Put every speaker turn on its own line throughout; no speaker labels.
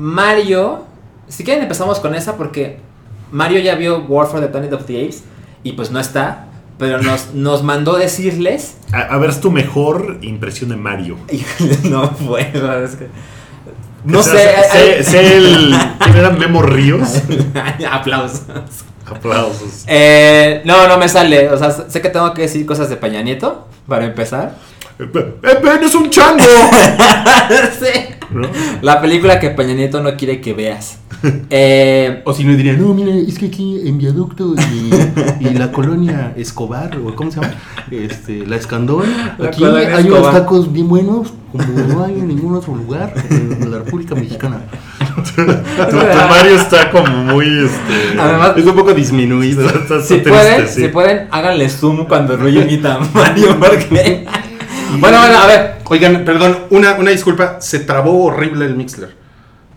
Mario, si quieren empezamos con esa porque Mario ya vio War for the Planet of the Apes y pues no está, pero nos, nos mandó decirles...
A, a ver, es tu mejor impresión de Mario.
No puedo, es que... No sé,
sé, sé el. ¿Quién era Memo Ríos?
aplausos.
Aplausos.
Eh, no, no me sale, o sea, sé que tengo que decir cosas de Peña Nieto, para empezar.
¡Eh, Ben, es un chango!
sí.
¿No?
La película que Peña Nieto no quiere que veas. Eh,
O si no dirían, no, mira, es que aquí en Viaducto y, y la colonia Escobar, o ¿cómo se llama? Este, la Escandón,
La
aquí hay
Escobar.
unos tacos bien buenos, como no hay en ningún otro lugar en la República Mexicana.
Tu, tu Mario está como muy. Este,
Además-
Es un poco disminuido.
está- está
si
triste,
pueden,
sí.
si pueden, háganle zoom cuando imita a Mario, porque... bueno, bueno, a ver.
Oigan, perdón, una, una disculpa, se trabó horrible el Mixler.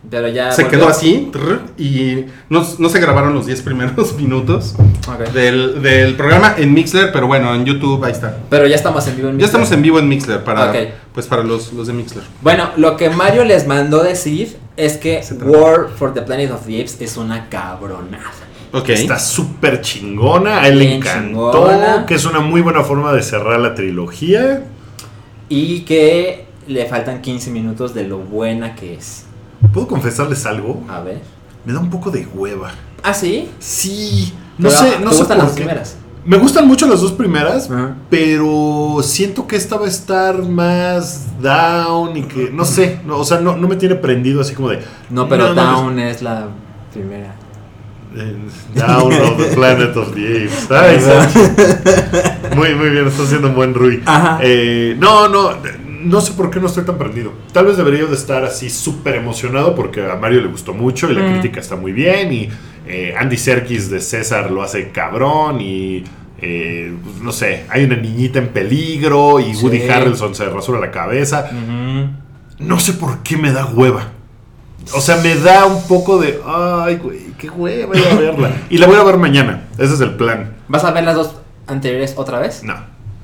Pero ya
Se
volvió.
quedó así trrr, y no, no se grabaron los 10 primeros minutos
Ok.
del, del programa en Mixler, pero bueno, en YouTube ahí está.
Pero ya estamos en vivo en
Ya estamos en vivo en Mixler para,
Ok.
pues para los, los de Mixler.
Bueno, lo que Mario les mandó decir es que. War for the Planet of the Apes es una cabronada.
Ok.
Está súper chingona, a él le encantó,
chingona.
que es una muy buena forma de cerrar la trilogía.
Y que le faltan 15 minutos de lo buena que es.
¿Puedo confesarles algo?
A ver.
Me da un poco de hueva.
¿Ah, sí?
Sí, no
Pero,
sé, no
¿te
sé
gustan
por
las
qué.
primeras?
Me gustan mucho las dos primeras, pero siento que esta va a estar más down y que, no sé, no, o sea, no, no me tiene prendido así como de...
No, pero
no, no,
Down es la primera.
Down of the Planet of the Apes. Ay. Muy, muy bien, estás haciendo un buen Rui.
Ajá.
Eh, no, no, no sé por qué no estoy tan prendido. Tal vez debería de estar así súper emocionado porque a Mario le gustó mucho y la
Mm.
crítica está muy bien y eh, Andy Serkis de César lo hace cabrón y... eh, pues, no sé, hay una niñita en peligro y
Sí.
Woody Harrelson se rasura la cabeza. No sé por qué me da hueva. O sea, me da un poco de. Ay, güey, qué hueva ir a verla. Y la voy a ver mañana. Ese es el plan.
¿Vas a ver las dos anteriores otra vez?
No.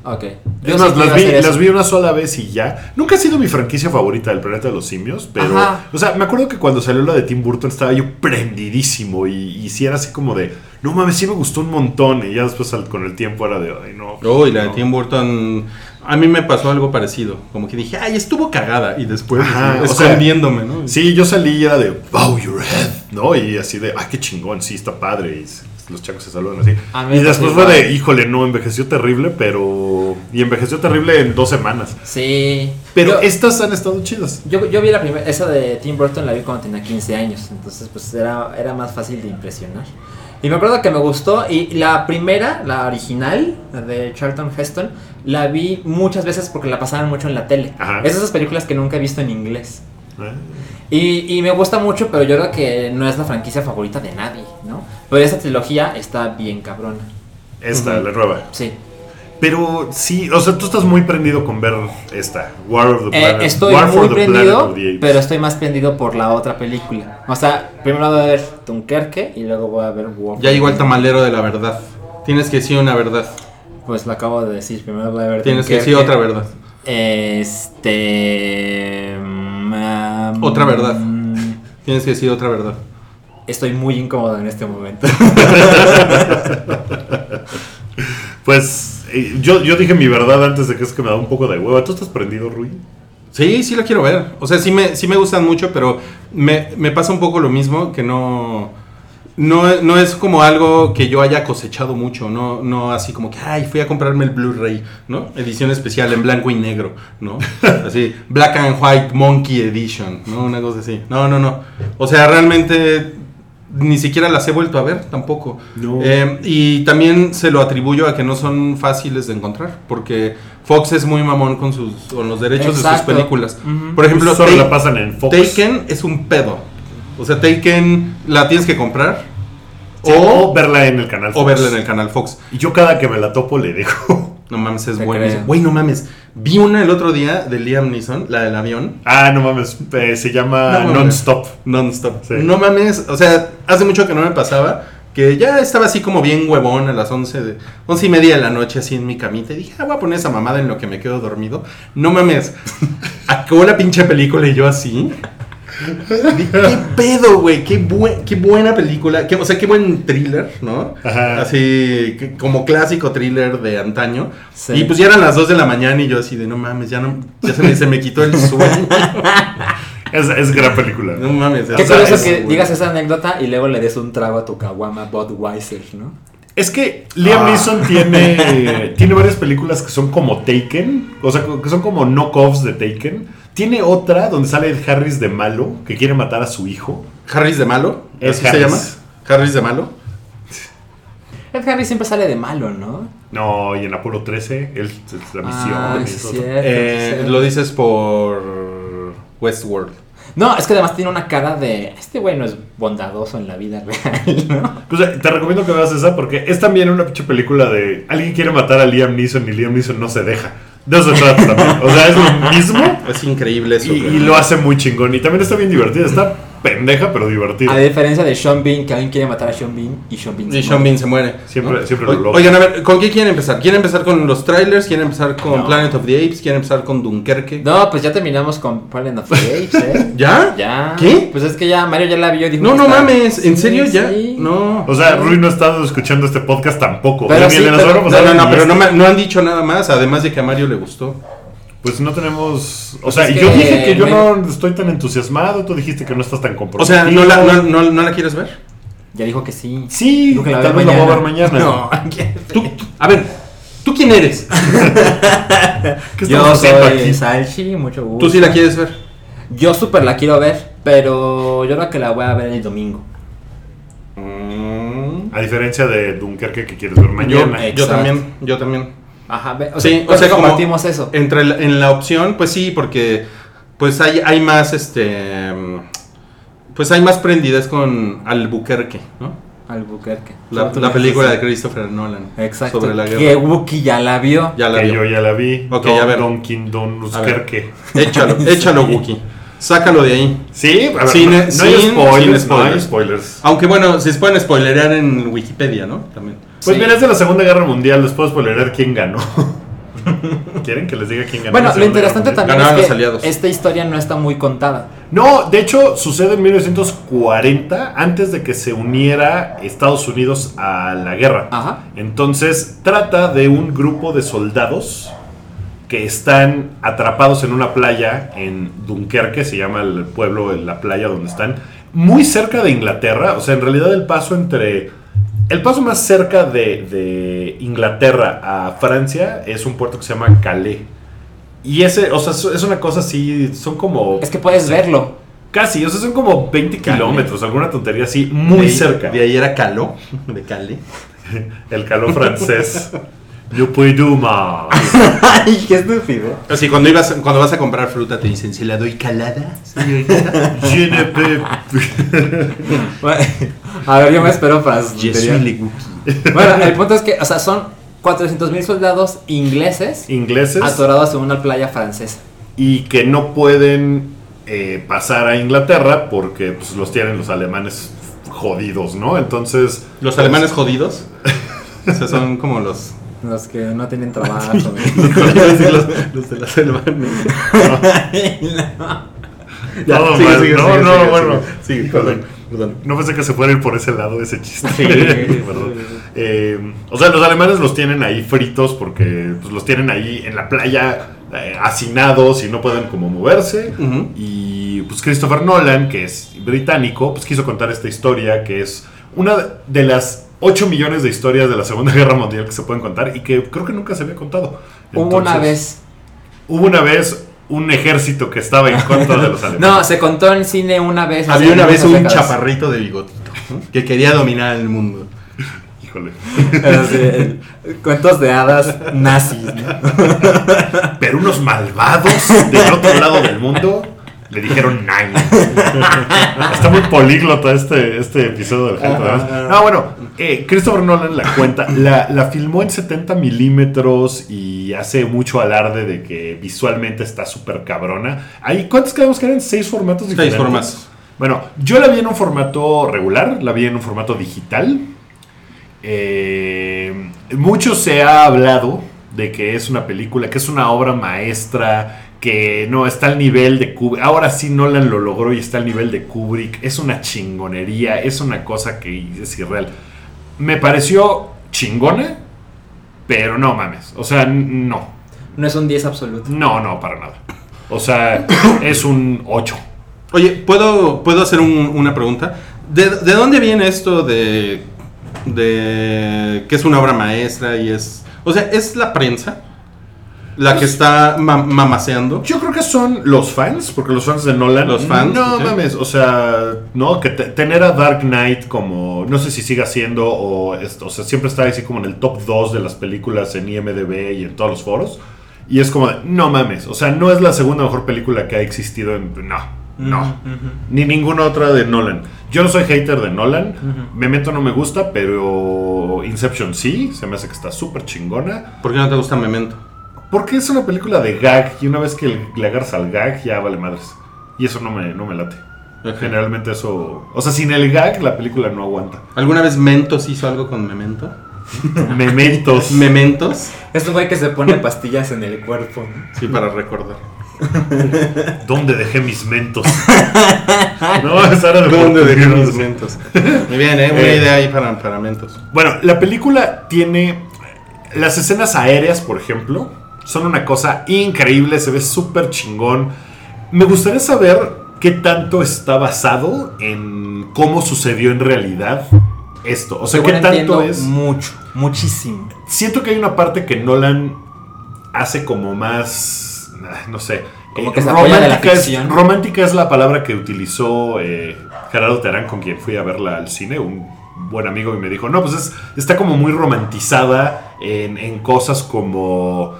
Ok.
Es
sí
más,
quiero
las vi, las una sola vez y ya. Nunca ha sido mi franquicia favorita del planeta de los simios, pero.
Ajá.
O sea, me acuerdo que cuando salió la de Tim Burton estaba yo prendidísimo y, y sí era así como de. No mames, sí me gustó un montón. Y ya después al- con el tiempo era de. Ay, no.
Oh, y la de. Tim Burton. A mí me pasó algo parecido. Como que dije, ay, estuvo cagada. Y después,
Ajá, o sea,
¿no?
Sí, yo salí y era de bow your head, ¿no? Y así de, ay, qué chingón, sí, está padre. Y los chacos se saludan así. Y después fue de, híjole, no, envejeció terrible, pero. Y envejeció terrible en dos semanas.
Sí.
Pero
Yo-
estas han estado chidas.
Yo, yo vi la primera, esa de Tim Burton la vi cuando tenía 15 años, entonces pues era, era más fácil de impresionar. Y me acuerdo que me gustó, y la primera, la original, la de Charlton Heston, la vi muchas veces porque la pasaban mucho en la tele.
Ajá.
Es de esas películas que nunca he visto en inglés.
¿eh?
Y, y me gusta mucho, pero yo creo que no es la franquicia favorita de nadie, ¿no? Pero esa trilogía está bien cabrona.
Esta, la nueva.
Sí.
Pero sí, o sea, tú estás muy prendido con ver esta, War of the
Eh,
Planet.
estoy
War for
muy
the Planet
prendido,
of the Apes.
pero estoy más prendido por la otra película. O sea, primero voy a ver Dunkerque y luego voy a ver War.
Ya llegó el tamalero de la verdad. Tienes que decir una verdad.
Pues lo acabo de decir, primero voy a ver
Tienes que decir otra verdad.
Este...
Otra verdad. Tienes que decir otra verdad.
Estoy muy incómodo en este momento.
Pues eh, yo, yo dije mi verdad antes de que es que me da un poco de hueva. ¿Tú estás prendido, Rui?
Sí, sí la quiero ver. O sea, sí me, sí me gustan mucho, pero me, me pasa un poco lo mismo, que no, no, no es como algo que yo haya cosechado mucho, no, no así como que, ay, fui a comprarme el Blu-ray, ¿no? Edición especial en blanco y negro, ¿no? Así, Black and White Monkey Edition, ¿no? Una cosa así. No, no, no. O sea, realmente ni siquiera las he vuelto a ver tampoco.
No.
Eh, y también se lo atribuyo a que no son fáciles de encontrar, porque Fox es muy mamón con, sus, con los derechos de sus películas. Por ejemplo,
Solo
Take-
la pasan en Fox.
Taken es un pedo. O sea, Taken la tienes que comprar
Sí,
o,
o verla en el canal
o
Fox.
verla en el canal Fox.
Y yo cada que me la topo le dejo.
No mames, es
creo.
Güey, no mames. Vi una el otro día de Liam Neeson, la del avión.
Ah, no mames, eh, se llama
No.
Non-Stop.
Non-stop.
Sí.
No mames. O sea, hace mucho que no me pasaba. Que ya estaba así como bien huevón a las 11 de 11 y media de la noche así en mi camita y dije, ah, voy a poner esa mamada en lo que me quedo dormido. No mames. Acabó la pinche película y yo así. ¿Qué pedo, güey? Qué, buen- qué buena película. Qué- o sea, qué buen thriller, ¿no?
Ajá.
Así que- como clásico thriller de antaño.
Sí.
Y pues ya eran las 2 de la mañana y yo así de no mames, ya no ya se me, se me quitó el sueño.
Es, es gran película.
No mames.
Qué curioso
es-
que digas esa anécdota y luego le des un trago a tu caguama Budweiser, ¿no?
Es que Liam
Ah.
Neeson tiene, tiene varias películas que son como Taken, o sea, que son como knockoffs de Taken. Tiene otra donde sale Ed Harris de malo, que quiere matar a su hijo.
Harris de malo.
Es
¿Así se
Harris.
llama? Harris de malo.
Ed Harris siempre sale de malo, ¿no?
No, y en Apolo 13, él, es la misión.
Ah,
y
sí,
todo.
cierto,
Eh. Lo dices por Westworld.
No, es que además tiene una cara de. Este güey no es bondadoso en la vida real, ¿no?
Pues eh, te recomiendo que veas esa porque es también una pinche película de alguien quiere matar a Liam Neeson y Liam Neeson no se deja. De eso se trata también. O sea, es lo mismo
Es increíble eso.
y, y lo hace muy chingón. Y también está bien divertida. Está pendeja, pero divertida.
A diferencia de Sean Bean, que alguien quiere matar a Sean Bean y Sean Bean.
Y
se
Sean
muere.
Bean se muere.
Siempre-
¿no?
siempre lo logra.
Oigan, a ver, ¿con qué quieren empezar? ¿Quieren empezar con los trailers? ¿Quieren empezar con
No.
Planet of the Apes? ¿Quieren empezar con Dunkerque?
No, pues ya terminamos con Planet of the Apes, ¿eh?
¿Ya?
Ya.
¿Qué?
Pues es que ya Mario ya la vio y dijo.
No, no
está-
mames. ¿En
Sí,
serio ya?
sí.
No.
O sea, Rui no ha estado escuchando este podcast tampoco.
Pero sí, pero-
semana
No, no, no, pero
este.
no, me- no han dicho nada más, además de que a Mario le gustó.
Pues no tenemos. O
Pues
sea, yo
que
dije que yo
me-
no estoy tan entusiasmado. Tú dijiste que no estás tan
O
comprometido.
sea, ¿no la, no, no- no la quieres ver?
Ya dijo que sí.
Sí,
Dijo que la
tal
ve
vez la voy a ver mañana.
No,
Tú, a ver, ¿tú quién eres?
¿Qué
yo soy
aquí?
Salchi, mucho gusto.
¿Tú sí la quieres ver?
Yo súper la quiero ver, pero yo creo que la voy a ver el domingo.
Mm,
A diferencia de Dunkerque que quieres ver mañana.
yo también, yo también.
Ajá, ve- o
Sí,
sea,
o sea, como-
compartimos eso.
Entre la- en la opción, pues sí, porque pues hay, hay más, este, pues hay más prendidez con Albuquerque, ¿no?
Albuquerque.
La, la película de. Christopher Nolan.
Exacto.
Sobre la
Que
guerra.
Wookie ya la vio.
Ya la
que
vio.
yo ya la vi.
Ok,
Don,
a ver.
Don King Don Dunkerque.
Échalo, échalo, Wookie. Sácalo de ahí.
Sí, a ver,
Sin-
no, no hay
sin-
spoilers,
sin
no hay
spoilers.
spoilers.
Aunque bueno, se pueden spoilerear en Wikipedia, ¿no? También.
Pues
Sí.
mira, es de la Segunda Guerra Mundial. Les puedo spoilerar quién ganó. ¿Quieren que les diga quién ganó?
Bueno, lo interesante también
Ganaron
es que
aliados.
esta historia no está muy contada.
No, de hecho sucede en 1940, antes de que se uniera Estados Unidos a la guerra.
Ajá.
Entonces trata de un grupo de soldados que están atrapados en una playa en Dunkerque, se llama el pueblo, la playa donde están, muy cerca de Inglaterra, o sea, en realidad el paso entre... El paso más cerca de, de Inglaterra a Francia es un puerto que se llama Calais. Y ese, o sea, es- una cosa así, son como...
Es que puedes verlo.
Casi, o sea, son como 20
Calais.
kilómetros, alguna tontería así, muy
De ahí-
cerca.
De ahí era Caló, de Cali.
El calor francés. Yo puedo más.
Ay, qué estúpido.
Así cuando ibas, cuando vas a comprar fruta te dicen, ¿se la doy calada?
Je ne peux-
A ver, yo me espero para su
Je
tontería.
suis le Wookie.
Bueno, el punto es que, o sea, son 400 mil soldados ingleses
Ingleses
atorados en una playa francesa.
y que no pueden eh, pasar a Inglaterra porque pues, los tienen los alemanes jodidos, ¿no? Entonces.
Los alemanes jodidos. O sea, son como los.
Los que no tienen trabajo. güey.
los, los de la selva. Ya,
No,
sigue,
man,
sigue,
no,
sigue,
no,
sigue,
bueno.
sigue, sigue,
Híjole.
perdón, perdón.
No pensé que se fuera a ir por ese lado ese chiste.
Sí.
Perdón. Eh, o sea, los alemanes los tienen ahí fritos porque pues, los tienen ahí en la playa eh, hacinados y no pueden como moverse. Y pues Christopher Nolan, que es británico, pues quiso contar esta historia que es una de las 8 millones de historias de la Segunda Guerra Mundial que se pueden contar y que creo que nunca se había contado.
Hubo una vez.
Hubo una vez un ejército que estaba en contra de los alemanes.
No, se contó en cine una vez.
Había una vez un
décadas.
chaparrito de bigotito que quería dominar el mundo.
Híjole.
Así, cuentos de hadas nazis. ¿no?
Pero unos malvados del otro lado del mundo le dijeron nine. Está muy políglota este, este episodio del Hadas. No, bueno, eh, Christopher Nolan la cuenta, la, la filmó en 70 milímetros y hace mucho alarde de que visualmente está súper cabrona. Ahí, ¿Cuántos quedamos que eran? ¿Seis formatos
Seis
diferentes?
formatos.
Bueno, yo la vi en un formato regular, la vi en un formato digital. Eh, mucho se ha hablado de que es una película, que es una obra maestra, que no está al nivel de Kubrick. Ahora sí Nolan lo logró y está al nivel de Kubrick. Es una chingonería, es una cosa que es irreal. Me pareció chingona, pero no mames. O sea, no.
No es un 10 absoluto.
No, no, para nada. O sea, es un 8.
Oye, ¿puedo, ¿puedo hacer un- una pregunta? ¿De, de dónde viene esto de, de que es una obra maestra y es... O sea, ¿es la prensa la que está ma- mamaseando?
Yo creo que son los fans, porque los fans de Nolan.
Los fans,
No mames, o sea, no, que te- tener a Dark Knight como. No sé si siga siendo, o, esto, o sea, siempre está así como en el top 2 de las películas en IMDb y en todos los foros. Y es como de, no mames, o sea, no es la segunda mejor película que ha existido en. No, no. Ni ninguna otra de Nolan. Yo no soy hater de Nolan. Memento no me gusta, pero Inception sí. Se me hace que está súper chingona.
¿Por qué no te gusta Memento?
Porque es una película de gag y una vez que le agarras al gag ya vale madres. Y eso no me, no me late. Generalmente eso... O sea, sin el gag la película no aguanta.
¿Alguna vez Mentos hizo algo con Memento?
Mementos.
¿Mementos?
Es un güey que se pone pastillas en el cuerpo. ¿no?
Sí, para recordar.
¿Dónde dejé mis mentos? no, esa era de
¿Dónde dejé mis mentos? Muy bien, ¿eh? Una
Eh.
idea ahí para, para mentos.
Bueno, la película tiene... Las escenas aéreas, por ejemplo, son una cosa increíble. Se ve súper chingón. Me gustaría saber qué tanto está basado en cómo sucedió en realidad esto. O sea, qué tanto es...
Mucho, muchísimo.
Siento que hay una parte que Nolan hace como más, ah, no sé,
Como
eh,
que se apoya de la
romántica, es, romántica es la palabra que utilizó eh, Gerardo Terán con quien fui a verla al cine, un buen amigo y me dijo, no, pues es- está como muy romantizada en, en cosas como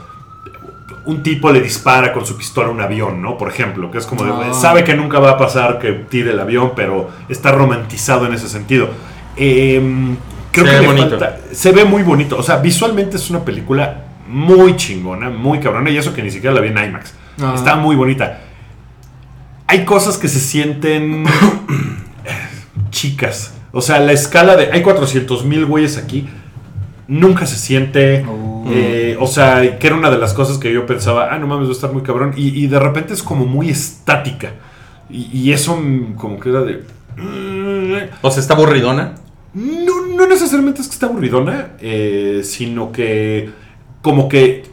un tipo le dispara con su pistola a un avión, ¿no? Por ejemplo, que es como de,
Ah.
sabe que nunca va a pasar que tire el avión, pero está romantizado en ese sentido. Em, creo
Se
que
ve bonito.
falta- se ve muy bonito. O sea, visualmente es una película muy chingona, muy cabrona. Y eso que ni siquiera la vi en IMAX.
Ah.
Está muy bonita. Hay cosas que se sienten chicas. O sea, la escala de... Hay 400 mil güeyes aquí. Nunca se siente...
Oh.
Eh, o sea, que era una de las cosas que yo pensaba, ah, no mames, va a estar muy cabrón. Y, y de repente es como muy estática. Y, y eso mm, como que era de... mm,
O sea, está aburridona.
no, no necesariamente es que esté aburridona, eh, sino que como que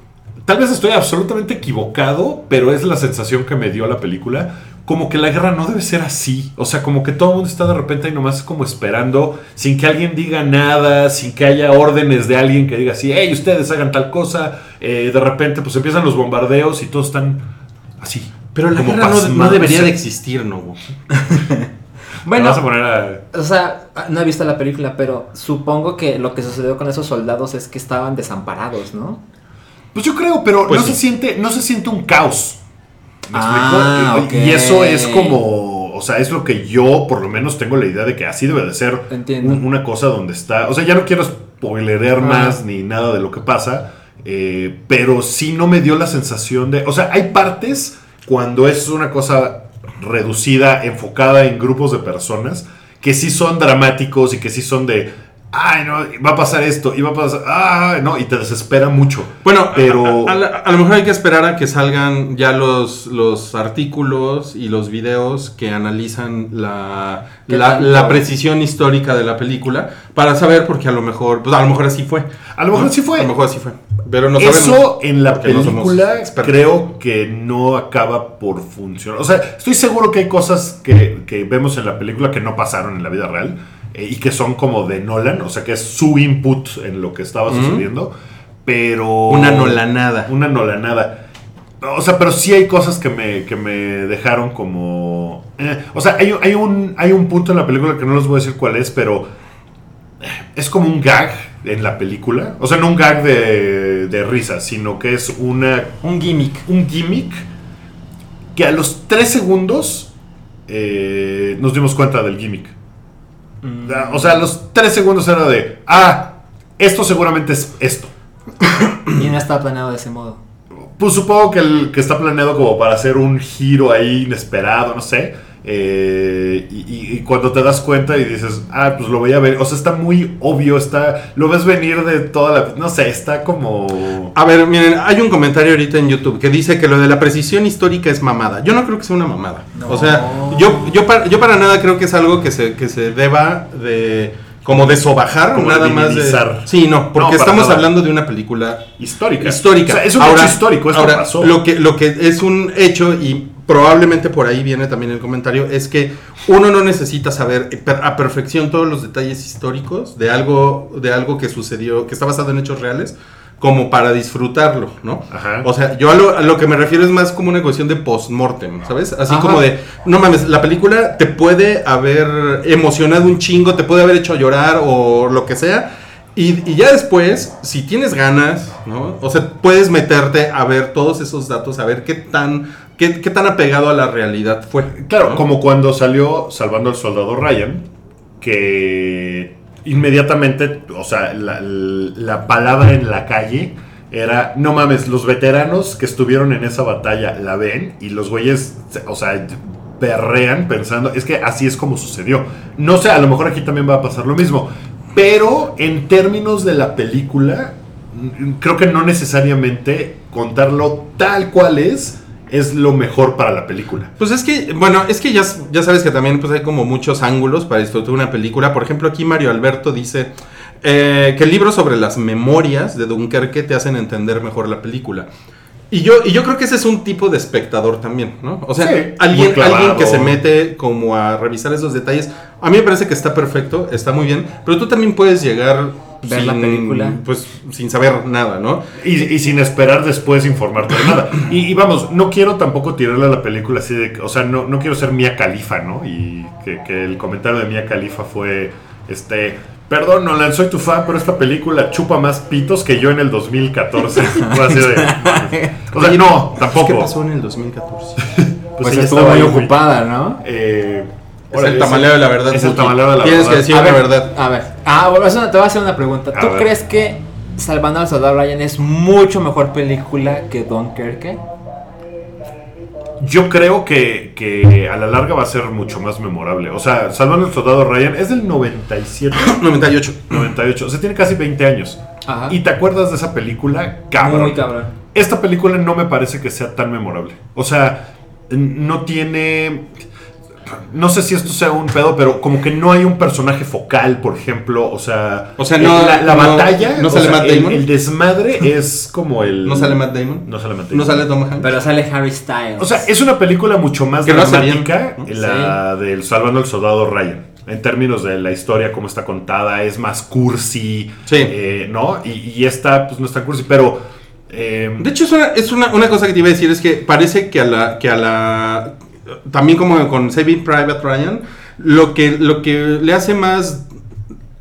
tal vez estoy absolutamente equivocado, pero es la sensación que me dio la película. Como que la guerra no debe ser así. O sea, como que todo el mundo está de repente ahí nomás como esperando, sin que alguien diga nada, sin que haya órdenes de alguien que diga así, hey, ustedes hagan tal cosa. Eh, de repente, pues empiezan los bombardeos y todos están así.
Pero la guerra no, debería de existir, ¿no?
Bueno,
vas a poner a-
o sea, no he visto la película, pero supongo que lo que sucedió con esos soldados es que estaban desamparados, ¿no?
Pues yo creo, pero
Pues
no,
sí.
se siente, no se siente un caos. ¿Me
Ah,
explico? Y- eso es como, o sea, es lo que yo por lo menos tengo la idea de que así debe de ser un- una cosa donde está. O sea, ya no quiero spoilerear
Ah.
más ni nada de lo que pasa, eh, pero sí no me dio la sensación de. O sea, hay partes cuando es una cosa reducida, enfocada en grupos de personas, que sí son dramáticos y que sí son de. Ay, no, va a pasar esto, y va a pasar. Ah, no, y te desespera mucho.
Bueno,
Pero-
a, a- a la- a lo mejor hay que esperar a que salgan ya los, los artículos y los videos que analizan la,
¿Qué
la, precisión histórica de la película para saber porque a lo mejor, pues a lo mejor así fue.
A lo mejor sí fue.
A lo mejor así fue. Pero no
Eso
sabemos.
en la
no
película creo que no acaba por funcionar. O sea, estoy seguro que hay cosas que, que vemos en la película que no pasaron en la vida real eh, y que son como de Nolan, o sea, que es su input en lo que estaba sucediendo, pero...
Una nolanada.
Una nolanada. O sea, pero sí hay cosas que me, que me dejaron como... eh, o sea, hay, hay un, hay un punto en la película que no les voy a decir cuál es, pero es como un gag en la película. O sea, no un gag de, de risa, sino que es una,
Un gimmick.
un gimmick que a los tres segundos eh, nos dimos cuenta del gimmick.
Mm.
O sea, los tres segundos era de, ah, esto seguramente es esto.
Y no está planeado de ese modo.
Pues supongo que, el, que está planeado como para hacer un giro ahí inesperado, no sé. Eh, y, cuando te das cuenta y dices, ah, pues lo voy a ver, o sea, está muy obvio, está, lo ves venir de toda la, no sé, está como...
A ver, miren, hay un comentario ahorita en YouTube que dice que lo de la precisión histórica es mamada. Yo no creo que sea una mamada.
No.
O sea, yo, yo, para, yo para nada creo que es algo que se, que se deba de... Como de sobajar,
Como de
nada más de...
minimizar.
Sí, no, porque
No,
estamos
nada.
hablando de una película
Histórica.
histórica.
O sea, es un
Ahora-
hecho histórico, esto
ahora,
pasó.
Lo que, lo que es un hecho, y probablemente por ahí viene también el comentario, es que uno no necesita saber a perfección todos los detalles históricos de algo, de algo que sucedió, que está basado en hechos reales, como para disfrutarlo, ¿no?
Ajá.
O sea, yo a lo, a lo que me refiero es más como una cuestión de post-mortem, ¿sabes? Así
Ajá.
como de, no mames, la película te puede haber emocionado un chingo, te puede haber hecho llorar o lo que sea. Y, y ya después, si tienes ganas, ¿no? O sea, puedes meterte a ver todos esos datos, a ver qué tan, qué, qué tan apegado a la realidad fue.
Claro,
¿no?
como cuando salió Salvando al Soldado Ryan, que inmediatamente, o sea, la, la palabra en la calle era, no mames, los veteranos que estuvieron en esa batalla la ven y los güeyes, o sea, perrean pensando, es que así es como sucedió. No sé, a lo mejor aquí también va a pasar lo mismo, pero en términos de la película, creo que no necesariamente contarlo tal cual es es lo mejor para la película.
Pues es que, bueno, es que ya, ya sabes que también pues, hay como muchos ángulos para disfrutar una película. Por ejemplo, aquí Mario Alberto dice eh, que el libro sobre las memorias de Dunkerque te hacen entender mejor la película. Y yo, y yo creo que ese es un tipo de espectador también, ¿no? O sea,
Sí,
alguien, alguien que se mete como a revisar esos detalles. A mí me parece que está perfecto, está muy bien, pero tú también puedes llegar
Ver la película.
pues sin saber nada, ¿no?
Y, y sin esperar después informarte de nada. Y, y vamos, no quiero tampoco tirarle a la película así de... O sea, no, no quiero ser Mía Califa, ¿no? Y que, que el comentario de Mía Califa fue, este... Perdón, Nolan, soy tu fan, pero esta película chupa más pitos que yo en el 2014. Fue así de... O sea, no, tampoco.
¿Qué pasó en el 2014?
Pues,
ella
estuvo
estaba
muy ocupada, ¿no?
Eh,
Es el tamaleo de la verdad.
Es el tamaleo de la
Tienes
verdad.
que decir
a
la
ver,
verdad.
A ver. Ah, bueno, eso te voy a hacer una pregunta.
A
¿Tú
ver.
crees que Salvando al Soldado Ryan es mucho mejor película que Dunkirk?
Yo creo que, que a la larga va a ser mucho más memorable. O sea, Salvando el Soldado Ryan es del 97,
98.
98. O sea, tiene casi 20 años.
Ajá.
¿Y te acuerdas de esa película? Cabrón.
Muy cabrón.
Esta película no me parece que sea tan memorable. O sea, no tiene... No sé si esto sea un pedo, pero como que no hay un personaje focal, por ejemplo. O sea,
O sea, no-
la, la
no-
batalla,
¿no
o
sale
sea,
Matt
el,
Damon?
el desmadre es como el...
¿No sale Matt Damon?
No sale Matt Damon.
¿No sale Tom Hanks?
Pero sale Harry Styles.
O sea, es una película mucho más
bien,
dramática,
¿no?
la del Salvando al Soldado Ryan. En términos de la historia, cómo está contada, es más cursi,
Sí.
eh, ¿no? Y, y esta, pues no es tan cursi, pero... eh,
De hecho, es, una, es una, una cosa que te iba a decir, es que parece que a la... Que a la también como con Saving Private Ryan, lo que, lo que le hace más...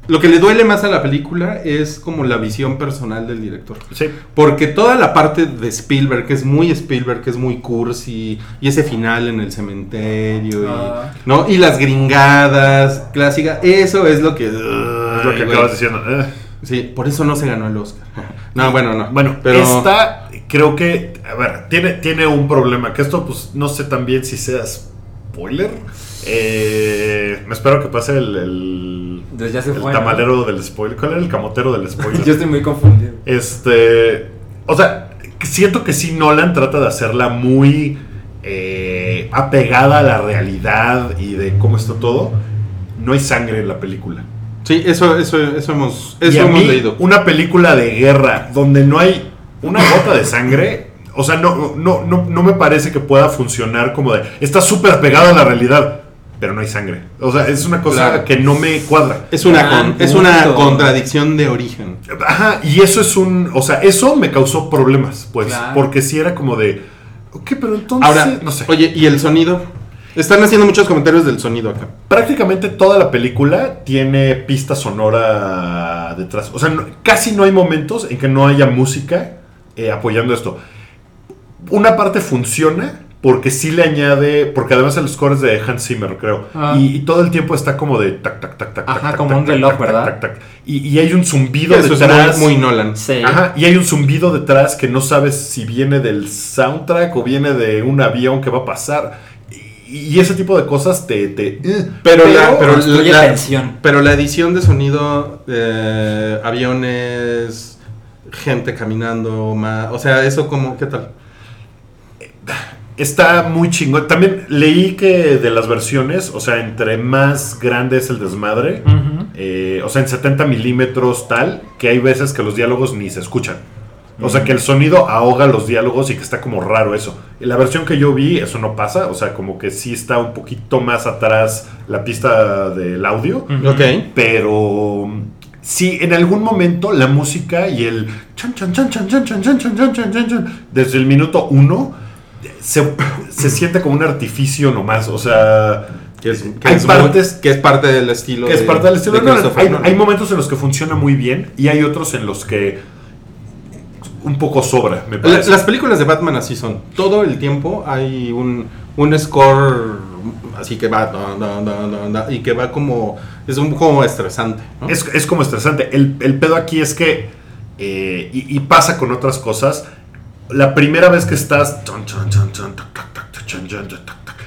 Lo que le duele más a la película es como la visión personal del director.
sí.
Porque toda la parte de Spielberg, que es muy Spielberg, que es muy cursi, y ese final en el cementerio, y,
Ah.
¿no? y las gringadas clásicas, eso es lo que...
Es lo que acabas diciendo. eh.
Sí, por eso no se ganó el Oscar. No, bueno, no.
Bueno,
pero
esta creo que, a ver, tiene, tiene un problema, que esto pues no sé también si sea spoiler. Eh, me espero que pase el, el,
Entonces ya se
el
fue, ¿no?
tamalero del spoiler. ¿Cuál era el camotero del spoiler?
Yo estoy muy confundido.
Este. O sea, siento que sí, Nolan trata de hacerla muy eh, apegada a la realidad y de cómo está todo. No hay sangre en la película.
Sí, eso, eso, eso hemos,
y
eso
a
hemos
mí,
leído.
una película de guerra donde no hay una gota de sangre. O sea, no, no, no, no me parece que pueda funcionar como de. Está súper pegada a la realidad, pero no hay sangre. O sea, es una cosa
Claro.
que no me cuadra.
Es una, con- es una contradicción de origen.
Ajá, y eso es un. O sea, eso me causó problemas, pues.
Claro.
Porque si era como de. Ok, pero entonces.
Ahora,
no sé.
oye, ¿y el sonido? Están haciendo muchos comentarios del sonido acá.
Prácticamente toda la película tiene pista sonora detrás. O sea, no- casi no hay momentos en que no haya música eh, apoyando esto. Una parte funciona porque sí le añade. Porque además el score es de Hans Zimmer, creo.
Ah.
Y, y todo el tiempo está como de tac, tac, tac, tac.
Ajá,
tac,
como
tac,
un
tac,
reloj,
tac, tac,
¿verdad?
tac, tac. Y, y hay un zumbido
Eso es
detrás.
muy, muy Nolan.
Sí.
Ajá, y hay un zumbido detrás que no sabes si viene del soundtrack o viene de un avión que va a pasar. y ese tipo de cosas te... te eh,
Pero, la, pero, la- pero la edición de sonido, eh, aviones, gente caminando, ma- o sea, eso como, ¿qué tal?
Está muy chingón. También leí que de las versiones, o sea, entre más grande es el desmadre, eh, o sea, en 70 milímetros tal, que hay veces que los diálogos ni se escuchan. O sea, que el sonido ahoga los diálogos y que está como raro eso. En la versión que yo vi, eso no pasa. O sea, como que sí está un poquito más atrás la pista del audio.
Ok.
Pero si en algún momento la música y el desde el minuto uno se, se siente como un artificio nomás, o sea,
que es, que
hay
es
partes
que es parte del estilo.
Es parte del estilo.
De no,
hay, momentos en los que funciona muy bien y hay otros en los que un poco sobra. Me parece.
Las películas de Batman así son. Todo el tiempo hay un, un score así que va da, da, da, da, da, y que va como es un poco estresante. ¿no?
Es, es como estresante. El, el pedo aquí es que, eh, y, y pasa con otras cosas, la primera vez que estás,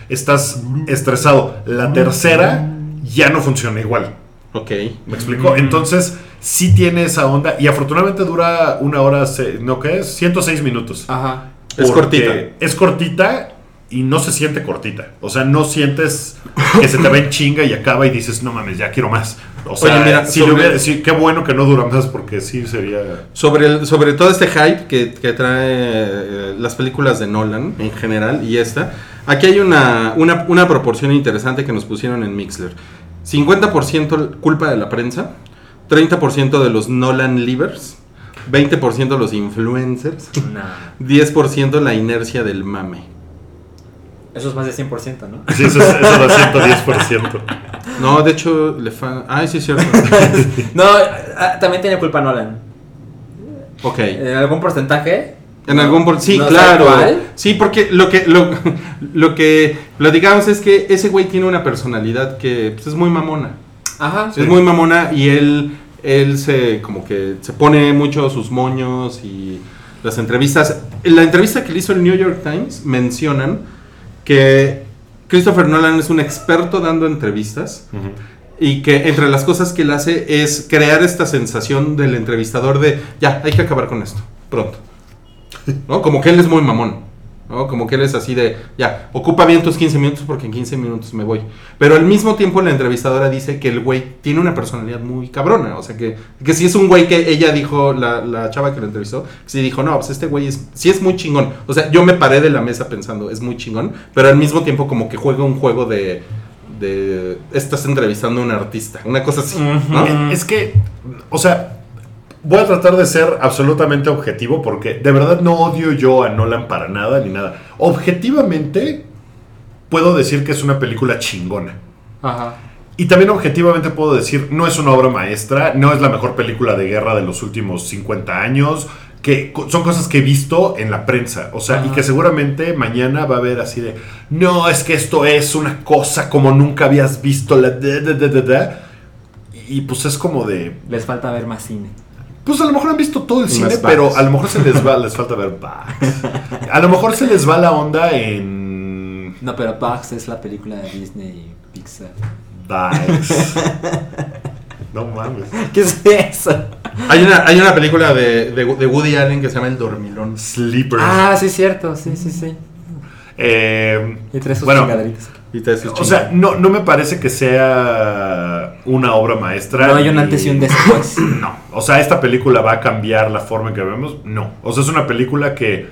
estás estresado. La tercera ya no funciona igual.
Ok.
¿Me explico? Entonces, sí tiene esa onda y afortunadamente dura una hora, ¿no qué es? 106 minutos.
Ajá.
Es cortita.
Es cortita y no se siente cortita. O sea, no sientes que se te va en chinga y acaba y dices, no mames, ya quiero más. O sea,
Oye, mira,
si
sobre-
le hubiera- sí, qué bueno que no dura más porque sí sería...
Sobre, el- sobre todo este hype que, que trae eh, las películas de Nolan en general y esta, aquí hay una, una, una proporción interesante que nos pusieron en Mixler. 50% culpa de la prensa, 30% de los Nolan livers, 20% los influencers,
Nah.
10% la inercia del mame.
Eso es más de 100%, ¿no?
Sí, eso, es- eso da 110%.
No, de hecho, le fa... Ay, sí es cierto.
No, ah, también tiene culpa Nolan.
Ok.
¿En algún porcentaje?
En algún por sí,
No
claro. Sí, porque lo que lo, lo que platicamos es que ese güey tiene una personalidad que pues, es muy mamona.
Ajá.
Es muy mamona y él él se como que se pone mucho sus moños y las entrevistas. En la entrevista que le hizo el New York Times mencionan que Christopher Nolan es un experto dando entrevistas y que entre las cosas que él hace es crear esta sensación del entrevistador de ya, hay que acabar con esto, pronto. ¿No? Como que él es muy mamón. ¿No? Como que él es así de ya, ocupa bien tus 15 minutos porque en 15 minutos me voy. Pero al mismo tiempo la entrevistadora dice que el güey tiene una personalidad muy cabrona. O sea que, que si es un güey que ella dijo, la, la chava que lo entrevistó, sí dijo, no, pues este güey es, sí es muy chingón. O sea, yo me paré de la mesa pensando, es muy chingón, pero al mismo tiempo como que juega un juego de de estás entrevistando a un artista, una cosa así, ¿no?
Es que, o sea, voy a tratar de ser absolutamente objetivo porque de verdad no odio yo a Nolan para nada ni nada. Objetivamente, puedo decir que es una película chingona.
Ajá.
Y también objetivamente puedo decir, no es una obra maestra, no es la mejor película de guerra de los últimos 50 años, que son cosas que he visto en la prensa, o sea, y
Ajá.
que seguramente mañana va a haber así de, no, es que esto es una cosa como nunca habías visto, la da, da, da". Y pues es como de,
Les falta ver más cine.
Pues a lo mejor han visto todo el cine, pero a lo mejor se les va, les falta ver Bugs. A lo mejor se les va la onda en
No, pero Bugs es la película de Disney y Pixar.
Bugs. No mames.
¿Qué es eso?
Hay una, hay una película de, de- de Woody Allen que se llama El Dormilón.
Sleepers.
Ah, sí, cierto. Sí, sí, sí.
Eh,
Y trae sus
Bueno.
Y te haces
o sea, no, no me parece que sea una obra maestra.
No hay un antes y un después.
No. O sea, esta película va a cambiar la forma en que vemos. No. O sea, es una película que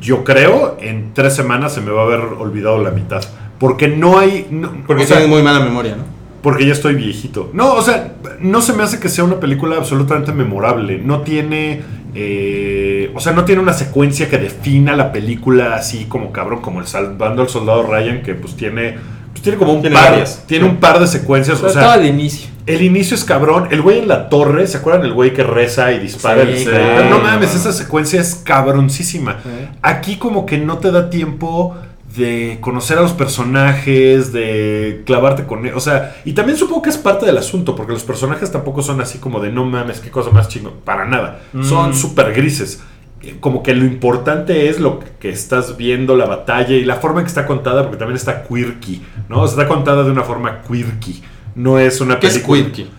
yo creo en tres semanas se me va a haber olvidado la mitad. Porque no hay. no-
porque
o sea,
tienes muy mala memoria, ¿no?
Porque ya estoy viejito. No, o sea, no se me hace que sea una película absolutamente memorable. No tiene. Eh, o sea, no tiene una secuencia que defina la película así como cabrón, como el Salvando al Soldado Ryan, que pues tiene. Pues tiene como un
Tiene
par.
varias.
Tiene
Sí.
un par de secuencias. O sea,
al inicio.
el inicio es cabrón. El güey en la torre, ¿se acuerdan el güey que reza y dispara?
Sí,
el
claro.
No mames, esa secuencia es cabroncísima.
¿Eh?
Aquí como que no te da tiempo de conocer a los personajes, de clavarte con ellos. O sea, y también supongo que es parte del asunto, porque los personajes tampoco son así como de no mames, qué cosa más chingo. Para nada.
Mm.
Son súper grises. eh, como que lo importante es lo que estás viendo, la batalla y la forma en que está contada, porque también está quirky, ¿no? O sea, está contada de una forma quirky. No es una
¿Qué es
película
Quirky?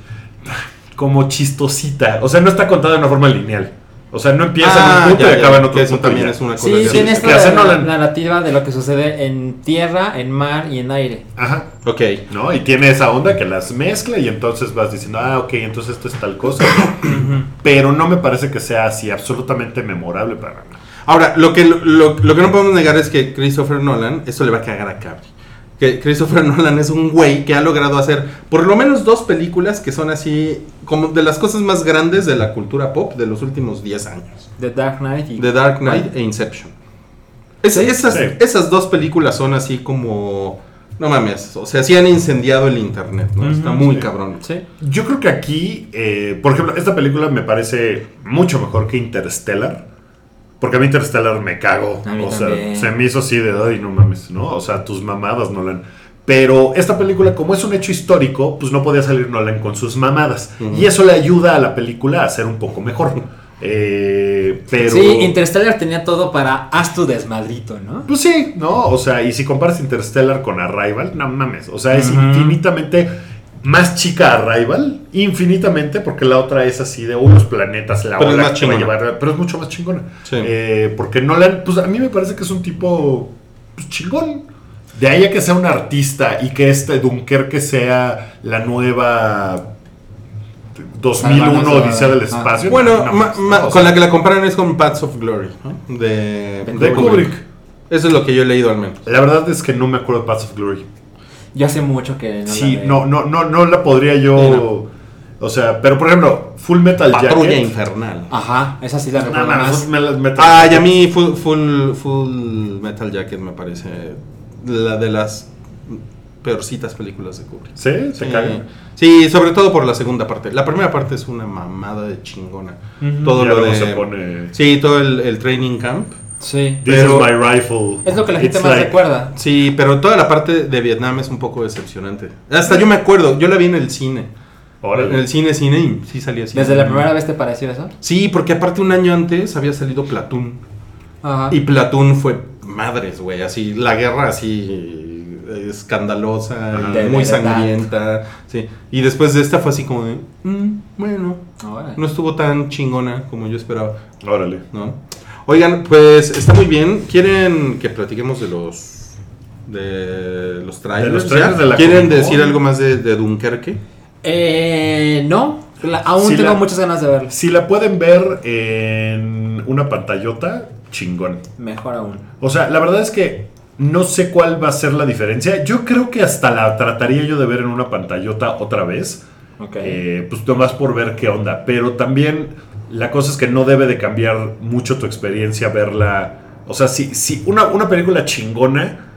como chistosita. O sea, no está contada de una forma lineal. O sea, no empieza
Ah,
en un punto
ya,
y
ya,
acaba en otro
que eso
punto.
también
ya.
es una cosa
Sí, tiene esta la- narrativa de lo que sucede en tierra, en mar y en aire.
Ajá.
Ok.
¿No? Y tiene esa onda que las mezcla y entonces vas diciendo, ah, ok, entonces esto es tal cosa. Pero no me parece que sea así absolutamente memorable para nada.
Ahora, lo que, lo, lo que no podemos negar es que Christopher Nolan, eso le va a cagar a Cabri. Que Christopher Nolan es un güey que ha logrado hacer por lo menos dos películas que son así como de las cosas más grandes de la cultura pop de los últimos 10 años.
The Dark Knight y
The Dark Knight e Inception. Es-
Sí,
esas,
sí.
esas dos películas son así como... No mames, o sea, sí han incendiado el internet, ¿no? Está muy
sí.
cabrón.
Sí.
Yo creo que aquí, eh, por ejemplo, esta película me parece mucho mejor que Interstellar. Porque a mí Interstellar me cago.
A mí
o sea, se me hizo así de, ay, no mames, ¿no? O sea, tus mamadas, Nolan. Pero esta película, como es un hecho histórico, pues no podía salir Nolan con sus mamadas. Y eso le ayuda a la película a ser un poco mejor. Eh, pero...
Sí, Interstellar tenía todo para haz tu desmadrito, ¿no?
Pues sí, ¿no? O sea, y si comparas Interstellar con Arrival, no mames. O sea, es infinitamente más chica Arrival. Infinitamente, porque la otra es así de unos planetas, la
Pero
que va a llevar, pero es mucho más chingona.
Sí.
Eh, porque Nolan, pues a mí me parece que es un tipo pues, chingón. De ahí a que sea un artista y que este Dunkerque sea la nueva 2001
Salvanos,
Odisea del
ah.
Espacio.
Bueno,
No,
ma-
no,
ma-
o
con
sea,
la que la comparan es con Paths of Glory, ¿no? De,
de Kubrick.
Eso es lo que yo he leído al menos.
La verdad es que no me acuerdo de Paths of Glory.
Yo hace mucho que no
Sí,
la veo.
no, no, no, no la podría yo.
Sí, no.
O sea, pero por ejemplo, Full Metal
Patrulla
Jacket.
Infernal.
Ajá, esa sí la
No,
recuerdo
no,
más.
Full Metal- Metal
Ah, y a mí full, full, full Metal Jacket me parece la de las peorcitas películas de Kubrick.
¿Sí? ¿Se
Sí.
cagan?
Sí, sobre todo por la segunda parte. La primera parte es una mamada de chingona. Todo
Ya
lo
luego
de...
se pone.
Sí, todo el, el training camp.
Sí.
This
pero-
is my rifle.
Es lo que la gente
It's
más
like-
recuerda.
Sí, pero toda la parte de Vietnam es un poco decepcionante. Hasta yo me acuerdo, yo la vi en el cine.
Órale.
En el cine, cine, y sí salía así.
¿Desde la primera vez te pareció eso?
Sí, porque aparte un año antes había salido Platoon.
Ajá.
Y Platoon fue madres, güey. Así, la guerra así escandalosa,
De
muy sangrienta. Sí. Y después de esta fue así como de, "Mm, bueno, no estuvo tan chingona como yo esperaba,
Órale.
¿no? Oigan, pues está muy bien. ¿Quieren que platiquemos de los de los trailers?
los trailers de la
¿Quieren
Comic Con?
decir algo más de, de Dunkerque?
Eh, no, la- aún
Sí,
tengo
la-
muchas ganas de verlo.
Si la pueden ver en una pantallota, chingón.
Mejor aún.
O sea, la verdad es que no sé cuál va a ser la diferencia. Yo creo que hasta la trataría yo de ver en una pantallota otra vez.
Ok.
Eh, pues nomás por ver qué onda. Pero también la cosa es que no debe de cambiar mucho tu experiencia verla. O sea, si, si una, una película chingona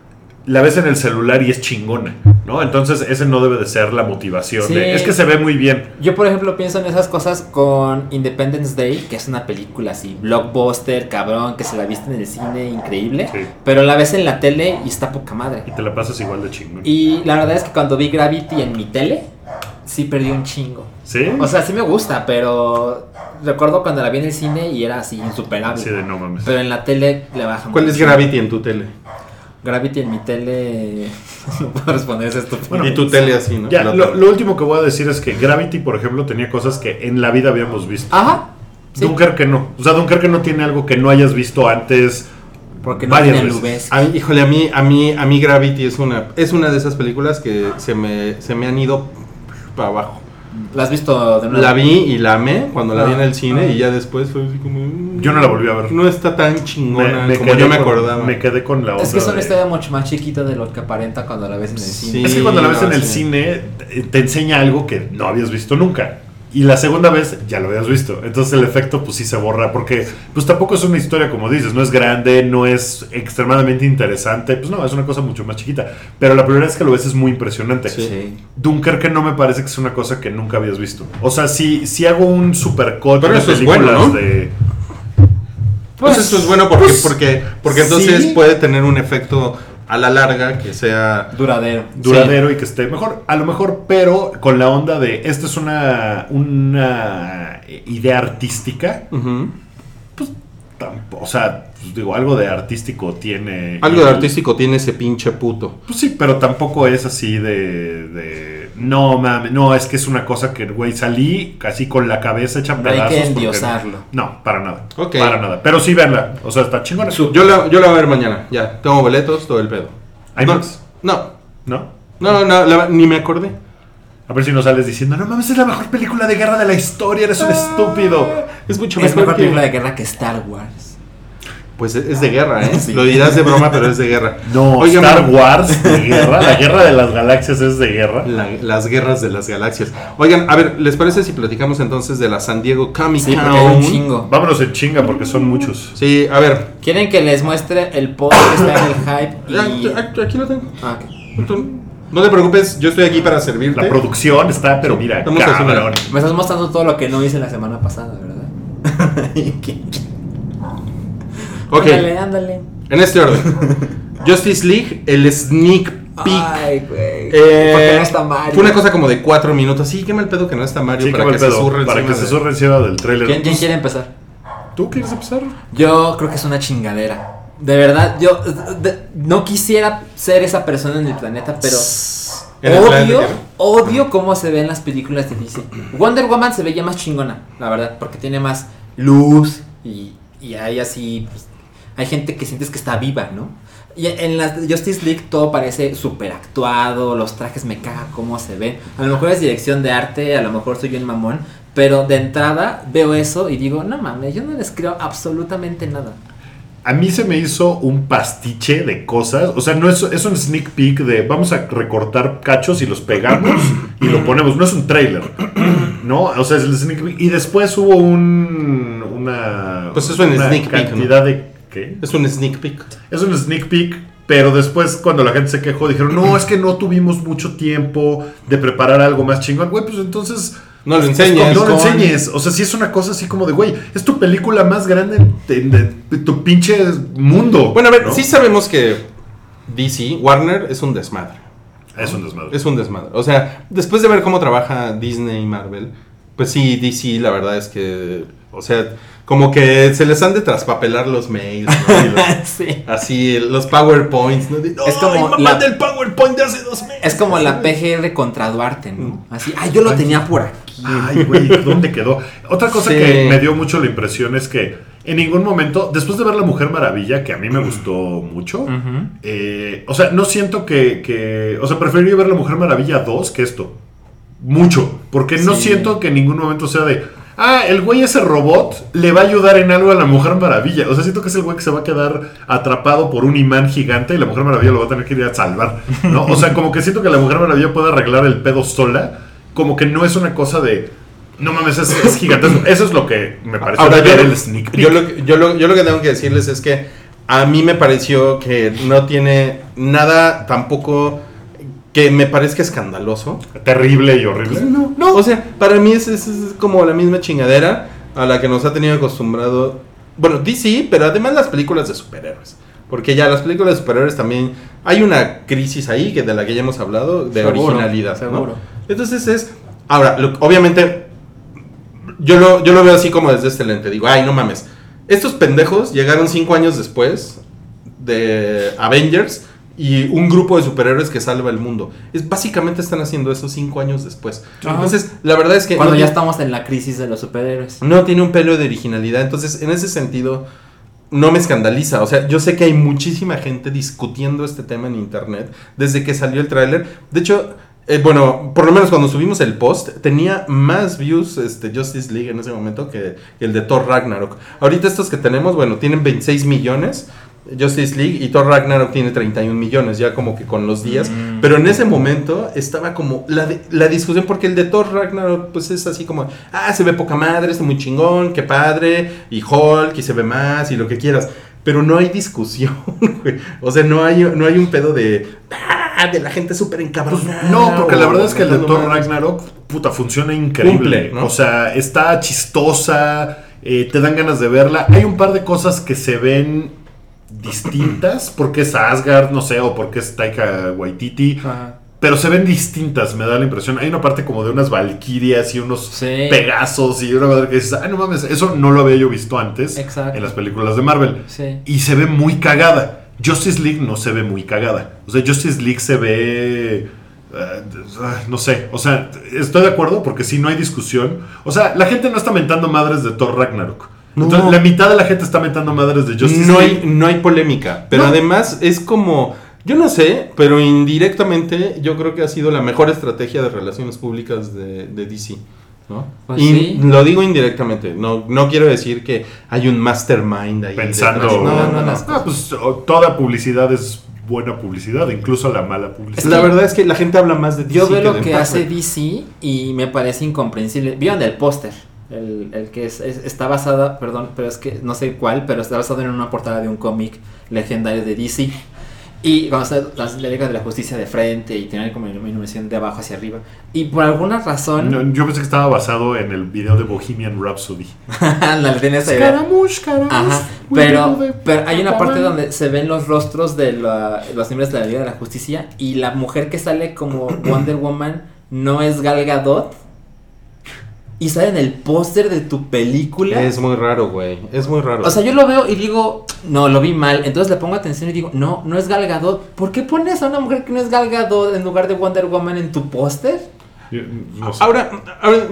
la ves en el celular y es chingona, ¿no? Entonces ese no debe de ser la motivación.
Sí.
de, es que se ve muy bien.
Yo, por ejemplo, pienso en esas cosas con Independence Day, que es una película así, blockbuster, cabrón, que se la viste en el cine, increíble.
Sí.
Pero la ves en la tele y está poca madre.
Y te la pasas igual de chingón.
Y la verdad es que cuando vi Gravity en mi tele, sí perdí un chingo.
¿Sí?
O sea, sí me gusta, pero recuerdo cuando la vi en el cine y era así insuperable.
Sí, de no mames.
Pero en la tele le baja
¿Cuál es. Gravity en tu tele?
Gravity en mi tele. no puedo responder ese estúpido.
y tu tele así, ¿no?
Ya,
La
lo, último que voy a decir es que Gravity, por ejemplo, tenía cosas que en la vida habíamos visto.
Ajá. Sí,
Dunkerque no. O sea, Dunkerque no tiene algo que no hayas visto antes.
porque no
varias
tiene
veces.
nubes.
A mí, híjole, a mí, a mí, a mí Gravity es una, es una de esas películas que se me, se me han ido para abajo.
¿La has visto de nuevo?
La vi y la amé cuando la vi en el cine
Ah.
y ya después fue así como... mm,
Yo no la volví a ver.
No está tan chingona como
quedé
yo me
con-
acordaba.
Me quedé con la onda.
Es que es una
de-
historia mucho más chiquita de lo que aparenta cuando la ves en el
Sí.
cine.
Es que cuando la ves
no,
en el
sí.
cine te te enseña algo que no habías visto nunca. Y la segunda vez ya lo habías visto. Entonces el efecto pues sí se borra porque pues tampoco es una historia como dices, no es grande, no es extremadamente interesante, pues no, es una cosa mucho más chiquita. Pero la primera vez que lo ves es muy impresionante.
Sí.
Dunkerque no me parece que es una cosa que nunca habías visto. O sea, si, si hago un supercut de
es
películas
bueno, ¿no?
de...
Pues eso es bueno porque,
pues,
porque, porque entonces
sí.
puede tener un efecto a la larga que sea...
Duradero.
duradero y que esté mejor. A lo mejor, pero con la onda de esta es una, una idea artística. Tampo- o sea, pues, digo, algo de artístico tiene.
Algo de artístico tiene ese pinche puto.
Pues sí, pero tampoco es así de. de no mames, no, es que es una cosa que, güey, salí casi con la cabeza hecha
No hay que
porque-
endiosarlo.
No, para nada.
Ok.
Para nada. Pero sí, verla. O sea, está chingona.
Yo la, yo la voy a ver mañana. Ya, tengo boletos, todo el pedo.
¿IMAX?
No,
¿No?
no, no, la- ni me acordé.
A ver si no sales diciendo, no mames, es la mejor película de guerra de la historia, eres un estúpido.
Es mucho
Es
mejor
mejor
que-
película de guerra que Star Wars.
Pues es de guerra, ¿eh?
Sí.
Lo dirás de broma, pero es de guerra.
No,
Oigan,
Star Wars de guerra, la guerra de las galaxias es de guerra.
la- las guerras de las galaxias. Oigan, a ver, ¿les parece si platicamos entonces de la San Diego Comic
Sí,
Con?
hay un chingo.
Vámonos en chinga porque son muchos.
Sí, a ver.
¿Quieren que les muestre el post que está en el hype? Y...
Aquí aquí lo tengo.
Ah, ok.
Tú- No te preocupes, yo estoy aquí para servirte.
La producción está, pero mira, cabrón.
Me estás mostrando todo lo que no hice la semana pasada, ¿verdad?
Ok,
Ándale, ándale.
en este orden. Justice League, el sneak peek.
Ay, güey.
Eh,
Porque no está Mario.
Fue una cosa como de cuatro minutos. Sí, qué mal pedo que no está Mario
Sí,
para que
mal
se surre
Para que se surre encima del trailer.
¿Quién, quién quiere empezar?
¿Tú quieres empezar?
Yo creo que es una chingadera. De verdad, yo de- no quisiera ser esa persona en el planeta, pero
¿En el planeta
odio, odio cómo se ven las películas de DC. Wonder Woman se veía más chingona, la verdad, porque tiene más luz y, y hay así, pues, hay gente que sientes que está viva, ¿no? Y en la Justice League todo parece súper actuado, los trajes me cagan cómo se ven. A lo mejor es dirección de arte, a lo mejor soy yo el mamón, pero de entrada veo eso y digo, no mames, yo no les creo absolutamente nada.
A mí se me hizo un pastiche de cosas. O sea, no es, es un sneak peek de vamos a recortar cachos y los pegamos y lo ponemos. No es un trailer. ¿No? O sea, es el sneak peek. Y después hubo un. Una.
Pues es un
una
sneak peek, ¿no?
cantidad de. ¿Qué?
Es un sneak peek.
Es un sneak peek, pero después cuando la gente se quejó dijeron, no, es que no tuvimos mucho tiempo de preparar algo más chingón. Güey, pues entonces...
No lo enseñes.
No lo
con-
enseñes. O sea, si es una cosa así como de, güey, es tu película más grande de, de tu pinche mundo.
Bueno, a ver,
¿no?
sí sabemos que DC, Warner, es un desmadre.
Es un desmadre.
Es un desmadre. O sea, después de ver cómo trabaja Disney y Marvel, pues sí, DC, la verdad es que, o sea, como que se les han de traspapelar los mails, ¿no? Los-
sí.
así, los PowerPoints, ¿no? De,
Es como
"Ay, mamá,
la-
del PowerPoint de hace dos meses.
Es como la PGR contra Duarte, ¿no? Así, ay, yo lo tenía por aquí.
Ay, güey, ¿dónde quedó? Otra cosa
Sí.
que me dio mucho la impresión es que en ningún momento, después de ver La Mujer Maravilla, que a mí me gustó mucho, eh, o sea, no siento que, que- O sea, preferiría ver La Mujer Maravilla 2 que esto. Mucho. Porque no
Sí.
siento que en ningún momento sea de. Ah, el güey ese robot le va a ayudar en algo a la Mujer Maravilla. O sea, siento que es el güey que se va a quedar atrapado por un imán gigante y la Mujer Maravilla lo va a tener que ir a salvar. ¿no? O sea, como que siento que la Mujer Maravilla puede arreglar el pedo sola. Como que no es una cosa de. No mames, es, es gigantesco. Eso es lo que me parece
Ahora, yo,
el sneak peek.
yo lo, yo, lo, yo lo que tengo que decirles es que a mí me pareció que no tiene nada tampoco que me parezca escandaloso.
Terrible y horrible.
No, no. O sea, para mí es, es- es como la misma chingadera a la que nos ha tenido acostumbrado. Bueno, DC, pero además las películas de superhéroes. Porque ya las películas de superhéroes también hay una crisis ahí que de la que ya hemos hablado de
Seguro,
originalidad. ¿no?
seguro.
Entonces es. Ahora, lo- obviamente, yo lo, yo lo veo así como desde este lente. Digo, ay, no mames. Estos pendejos llegaron cinco años después de Avengers y un grupo de superhéroes que salva el mundo. Es, básicamente están haciendo eso cinco años después.
Ajá.
Entonces, la verdad es que
Cuando
no,
ya
tiene-
estamos en la crisis de los superhéroes.
no tiene un pelo de originalidad. Entonces, en ese sentido, no me escandaliza. O sea, yo sé que hay muchísima gente discutiendo este tema en internet desde que salió el tráiler. De hecho, eh, bueno, por lo menos cuando subimos el post, tenía más views este, Justice League en ese momento que el de Thor Ragnarok. Ahorita estos que tenemos, bueno, tienen 26 millones. Justice League y Thor Ragnarok tiene 31 millones, ya como que con los días.
Mm.
Pero en ese momento estaba como la, de- la discusión, porque el de Thor Ragnarok, pues es así como, ah, se ve poca madre, está muy chingón, qué padre, y Hulk, y se ve más, y lo que quieras. Pero no hay discusión, güey. O sea, no hay, no hay un pedo de, ah, de la gente súper encabronada.
No, porque la verdad es que el de Thor. Ragnarok, puta, funciona increíble.
Cumple, ¿no?
O sea, está chistosa, eh, te dan ganas de verla. Hay un par de cosas que se ven distintas, porque es Asgard, no sé, o porque es Taika Waititi.
Ajá.
pero se ven distintas, me da la impresión. Hay una parte como de unas valquirias y unos
Sí.
pegasos y una madre que dices, ay, no mames, eso no lo había yo visto antes
Exacto.
en las películas de Marvel.
Sí.
Y se ve muy cagada. Justice League no se ve muy cagada. O sea, Justice League se ve... eh, no sé, o sea, estoy de acuerdo porque si no hay discusión. O sea, la gente no está mentando madres de Thor Ragnarok.
No.
Entonces, la mitad de la gente está mentando madres de Justice
no
League.
hay, no hay polémica, pero
No.
además es como, yo no sé, pero indirectamente yo creo que ha sido la mejor estrategia de relaciones públicas de, de DC. ¿no?
Pues
y
sí.
lo digo indirectamente, no, no quiero decir que hay un mastermind ahí.
Pensando...
detrás. No, no, no.
Ah, pues o- toda publicidad es buena publicidad, incluso la mala publicidad.
La verdad es que la gente habla más de DC
Yo veo lo que hace DC y me parece incomprensible. ¿Vieron el póster? El, el que es, es- está basada, perdón, pero es que no sé cuál, pero está basado en una portada de un cómic legendario de DC. Y cuando está la, la Liga de la Justicia de frente y tiene como una iluminación de abajo hacia arriba. Y por alguna razón,
No, yo pensé que estaba basado en el video de Bohemian Rhapsody.
la tiene esa idea.
Scaramouche, Scaramouche,
Ajá, pero, pero hay una parte donde se ven los rostros de la- los miembros de la Liga de la Justicia y la mujer que sale como Wonder Woman no es Gal Gadot y sale en el póster de tu película.
Es muy raro, güey. Es muy raro.
O sea, yo lo veo y digo, no, lo vi mal. Entonces le pongo atención y digo, no, no es Gal Gadot. ¿Por qué pones a una mujer que no es Gal Gadot en lugar de Wonder Woman en tu póster?
No sé.
Ahora, ahora,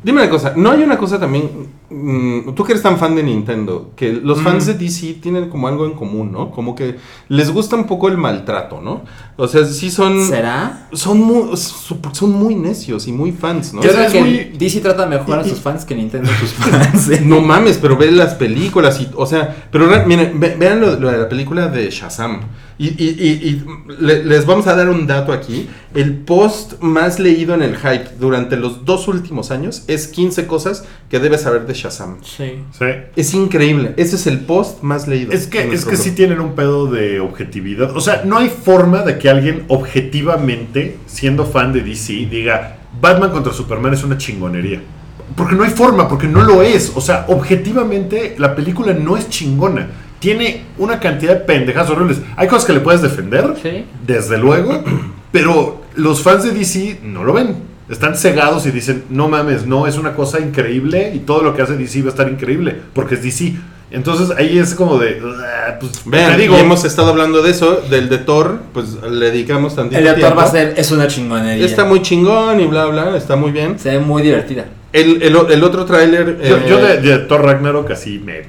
dime una cosa, ¿no hay una cosa también, tú que eres tan fan de Nintendo, que los fans de DC tienen como algo en común, ¿no? Como que les gusta un poco el maltrato, ¿no? O sea, sí son...
¿Será?
Son muy, son muy necios y muy fans, ¿no?
Yo
O sea,
creo
es
que
muy-
DC trata mejor a sus fans que Nintendo a sus fans. ¿eh?
No mames, pero ve las películas y, o sea, pero re- miren, ve- vean lo, lo de la película de Shazam. Y, y- y- y le- les vamos a dar un dato aquí. El post más leído en el hype durante los dos últimos años es 15 cosas que debes saber de Shazam.
Sí.
Sí.
Es increíble. Ese es el post más leído.
Es que, es que
blog.
sí tienen un pedo de objetividad. O sea, no hay forma de que alguien objetivamente, siendo fan de DC, diga Batman contra Superman es una chingonería. Porque no hay forma, porque no lo es. O sea, objetivamente la película no es chingona. Tiene una cantidad de pendejas horribles. Hay cosas que le puedes defender,
Sí.
desde luego, pero los fans de DC no lo ven. Están cegados y dicen, no mames, no, es una cosa increíble y todo lo que hace DC va a estar increíble, porque es DC. Entonces ahí es como de, "Ah, pues,
Vean,
te digo,
y hemos estado hablando de eso, del de Thor, pues le dedicamos tantito
El de Thor va a ser, es una chingonería.
Está muy chingón y bla, bla, está muy bien.
Se ve muy divertida.
El, el, el otro tráiler...
yo,
eh,
yo de, de Thor Ragnarok así me,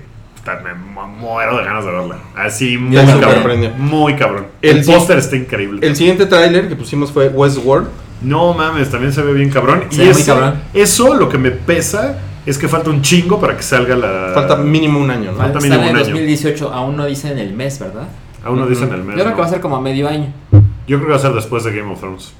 me mu- muero de ganas de verla. Así muy cabrón. Muy cabrón.
El
póster está increíble.
El siguiente tráiler que pusimos fue Westworld.
No mames, también se ve bien cabrón.
Se
y
ve muy
ese-
cabrón.
eso lo que me pesa es que falta un chingo para que salga la...
Falta mínimo un año, ¿no?
Falta mínimo
en el
un año.
2018, aún no dicen el mes, ¿verdad?
Aún no dicen el mes.
Yo creo
¿no?
que va a ser como a medio año.
Yo creo que va a ser después de Game of Thrones.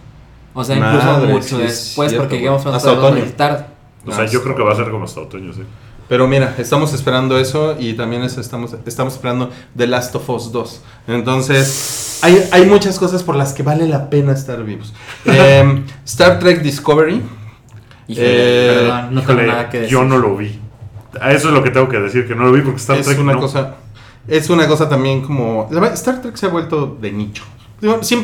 O sea, incluso
Madre,
mucho después, porque. Game of Thrones
Hasta
todavía va a
otoño.
tarde.
O sea,
Ah,
yo creo que va a ser como hasta otoño, sí.
Pero mira, estamos esperando eso y también es- estamos, estamos esperando The Last of Us 2. Entonces, hay, hay muchas cosas por las que vale la pena estar vivos. Em, Star Trek Discovery.
Híjole,
Eh,
perdón, no tengo
Híjole,
nada que decir.
yo no lo vi. A Eso es lo que tengo que decir, que no lo vi porque Star
es
Trek
una
no.
cosa es una cosa también como Star Trek se ha vuelto de nicho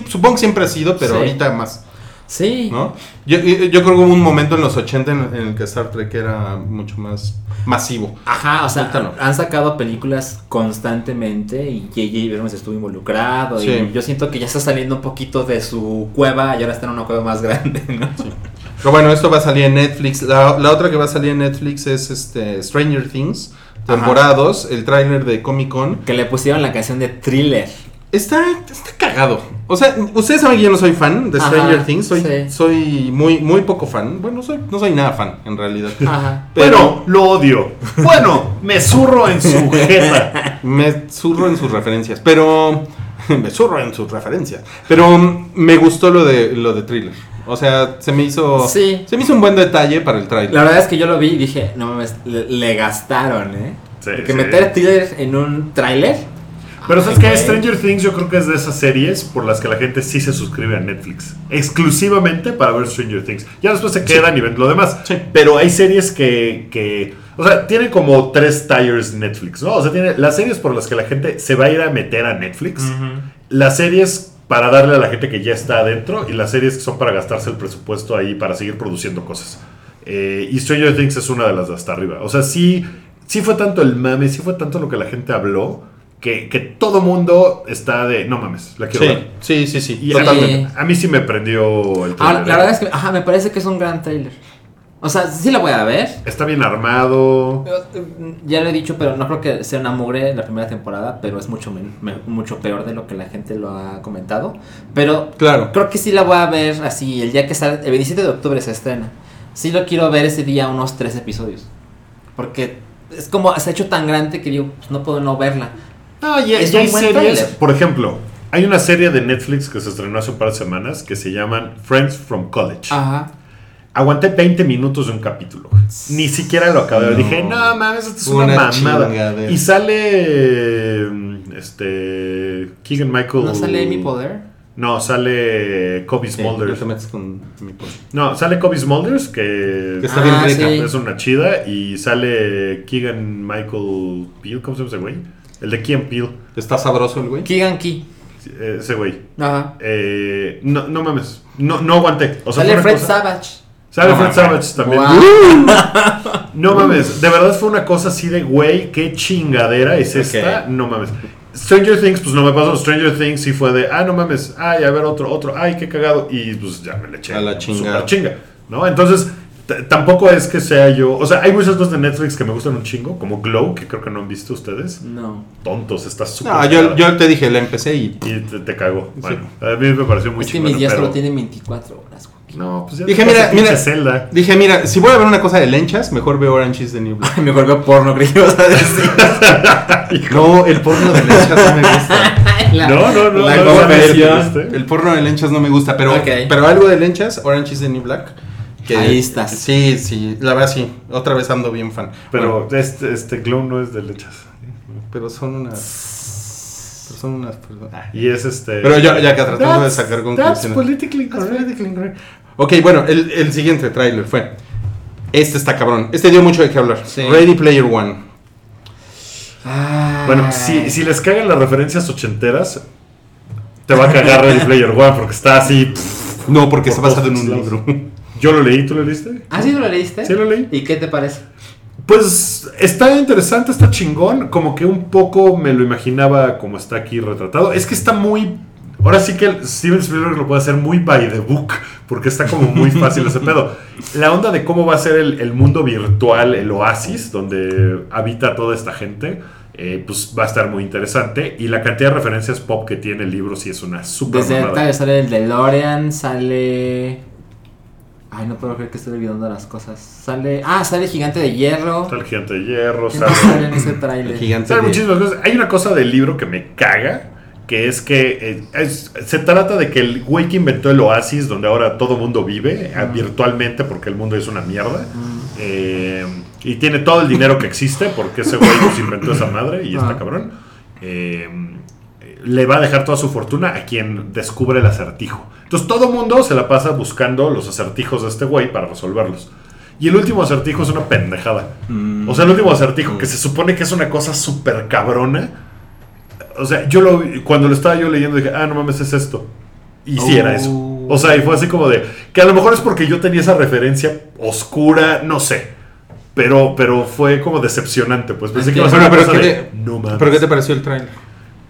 supongo que siempre ha sido pero
Sí.
ahorita más
Sí.
¿no? yo, creo que hubo un momento en los 80 en, en el que Star Trek era mucho más masivo
Ajá, o sea, han sacado películas constantemente y J.J. Abrams estuvo involucrado.
Sí.
Y yo siento que ya está saliendo un poquito de su cueva y ahora está en una cueva más grande, ¿no?
pero bueno esto va a salir en Netflix la, la otra que va a salir en Netflix es este Stranger Things temporada 2 el tráiler de Comic Con
Que le pusieron la canción de Thriller.
Está, está cagado. O sea, ustedes saben que yo no soy fan de
Ajá,
Stranger Things. Soy,
sí.
soy muy, muy poco fan. Bueno, soy, no soy nada fan, en realidad.
Ajá.
Pero
Bueno, lo odio. Bueno, me zurro en su jeta.
me zurro en sus referencias. Pero. me zurro en sus referencias. Pero mm, me gustó lo de lo de thriller. O sea, se me hizo.
Sí.
Se me hizo un buen detalle para el tráiler.
La verdad es que yo lo vi y dije, no mames, le, le gastaron, ¿eh?
Sí,
Porque
sí.
meter Thriller en un tráiler.
Pero ¿sabes
güey.
Stranger Things yo creo que es de esas series por las que la gente sí se suscribe a Netflix. Exclusivamente para ver Stranger Things. Ya después se quedan y ven lo demás.
Sí.
Pero hay series que, que... O sea, tiene como tres tires Netflix, ¿no? O sea, tiene las series por las que la gente se va a ir a meter a Netflix. Las series para darle a la gente que ya está adentro y las series que son para gastarse el presupuesto ahí para seguir produciendo cosas. Eh, y Stranger Things es una de las de hasta arriba. O sea, sí, sí fue tanto el mame, sí fue tanto lo que la gente habló, que, que todo mundo está de, no mames, la quiero
Sí,
ver.
sí, sí, sí.
Y a
totalmente.
mí, a mí sí me prendió el
Ah,
trailer.
la verdad es que, ajá, me parece que es un gran trailer. O sea, sí la voy a ver.
Está bien armado.
Ya lo he dicho, pero no creo que sea una mugre la primera temporada, pero es mucho, mucho peor de lo que la gente lo ha comentado. Pero
Claro.
creo que sí la voy a ver así, el día que sale, el 27 de octubre se estrena. Sí lo quiero ver ese día unos tres episodios. Porque es como, se ha hecho tan grande que digo, pues no puedo no verla.
No, ya,
Es
ya
un
hay
buen
series. Por ejemplo, hay una serie de Netflix que se estrenó hace un par de semanas que se llaman Friends from College.
Ajá.
Aguanté 20 minutos de un capítulo. Ni siquiera lo acabé.
No.
Dije, no mames, esto es
Una
una, mamada.
chingadera.
Y sale. mm, Este. Keegan Michael.
¿No sale Amy Poder?
No, sale Kobe
Sí,
Smulders.
te metes con mi poder.
No, sale Kobe Smulders, que,
Que está
Ah,
bien rica.
sí.
es una chida. Y sale Keegan Michael Peel. ¿Cómo se llama ese güey? El de Keegan Peel.
Está sabroso el güey.
Keegan Key.
Ese güey.
Ajá.
Eh, no, no mames. No, no aguanté. O sea,
sale Fred
cosa-
Savage.
Sale
No
Fred
mames.
Savage también.
Wow.
No mames. De verdad fue una cosa así de, güey, qué chingadera es esta. No mames. Stranger Things, pues no me pasó. Stranger Things sí fue de, ah, no mames. Ay, a ver otro, otro. Ay, qué cagado. Y pues ya me le eché.
A la chingada.
Super chinga. ¿No? Entonces, tampoco es que sea yo. O sea, hay muchas cosas de Netflix que me gustan un chingo, como Glow, que creo que no han visto ustedes.
No.
Tontos, está súper.
No, yo, yo te dije, la empecé y.
Y te, te cagó. Bueno, a mí me pareció muy
Es que mis días
pero-
solo tienen 24 horas.
No, pues ya
Dije, mira, mira.
Zelda.
Dije, mira, si voy a ver una cosa de lenchas, mejor veo Orange is the New Black.
Me volvió porno, creí que ibas a decir.
No, el porno de lenchas no me gusta.
La-
No, no, no.
la
no, no, no, no,
El porno de lenchas no me gusta, pero,
Ok.
pero algo de lenchas, Orange is the New Black.
Ahí estás.
Sí, sí, la verdad sí. Otra vez ando bien fan.
Pero
Bueno,
este, este Glow no es de lechas.
pero son unas. Pero son unas personas. ah.
Y es este.
Pero ya, ya que tratando de sacar
That's
conclusiones.
politically
That's politically correct. Ok, bueno, el, el siguiente tráiler fue. Este está cabrón. Este dio mucho de qué hablar.
Sí.
Ready Player One.
Ay.
Bueno, si, si les cagan las referencias ochenteras, te va a cagar Ready Player One porque está así. pff.
No, porque
Por
está basado en un libro.
Yo lo leí, ¿tú lo leíste?
¿Ah, sí lo leíste?
Sí lo leí.
¿Y qué te parece?
Pues está interesante, está chingón. Como que un poco me lo imaginaba como está aquí retratado. Es que está muy. Ahora sí que Steven Spielberg lo puede hacer muy by the book, porque está como muy fácil ese pedo. La onda de cómo va a ser el, el mundo virtual, el oasis, donde habita toda esta gente, eh, pues va a estar muy interesante. Y la cantidad de referencias pop que tiene el libro sí es una super
Desde sale el DeLorean, sale. Ay, no puedo creer que estoy olvidando las cosas. Sale. Ah, sale Gigante de Hierro.
Está el gigante de hierro,
¿Qué más
sale-
sale en ese
El
tráiler?
gigante. De-
muchísimas cosas. Hay una cosa del libro que me caga, que es que eh, es- se trata de que el güey que inventó el oasis, donde ahora todo mundo vive eh, virtualmente porque el mundo es una mierda, eh, y tiene todo el dinero que existe porque ese güey pues, inventó esa madre y está cabrón, eh, le va a dejar toda su fortuna a quien descubre el acertijo. Entonces todo mundo se la pasa buscando los acertijos de este güey para resolverlos. Y el último acertijo es una pendejada.
Mm.
O sea, el último acertijo que se supone que es una cosa súper cabrona. O sea, yo lo cuando lo estaba yo leyendo dije, ah, no mames, es esto. Y sí era eso.
Oh.
O sea, y fue así como de, que a lo mejor es porque yo tenía esa referencia oscura, no sé. Pero, pero fue como decepcionante, pues pensé que iba a ser una
pero
cosa
¿qué
de,
te-
no mames.
¿Pero qué te pareció el tráiler?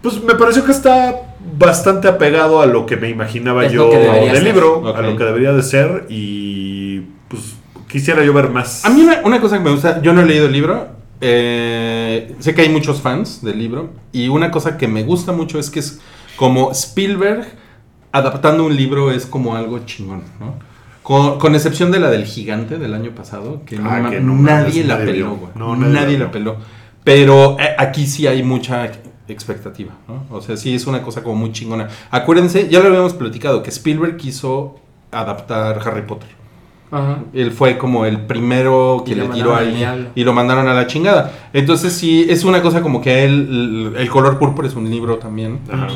Pues me pareció que está bastante apegado a lo que me imaginaba
Es
yo del
ser.
libro, a lo que debería de ser y pues quisiera yo ver más.
A mí una, una cosa que me gusta, yo no he leído el libro, eh, sé que hay muchos fans del libro, y una cosa que me gusta mucho es que es como Spielberg adaptando un libro es como algo chingón, ¿no? Con, con excepción de la del gigante del año pasado, que, no
Ah, que no
nadie la peló, güey.
No, nadie
nadie
la
peló. Pero eh, aquí sí hay mucha expectativa, ¿no? O sea, sí es una cosa como muy chingona. Acuérdense, ya lo habíamos platicado, que Spielberg quiso adaptar Harry Potter.
Ajá.
Él fue como el primero que le tiró ahí y lo mandaron a la chingada. Entonces sí, es una cosa como que él, el, el color púrpura es un libro también.
Ajá.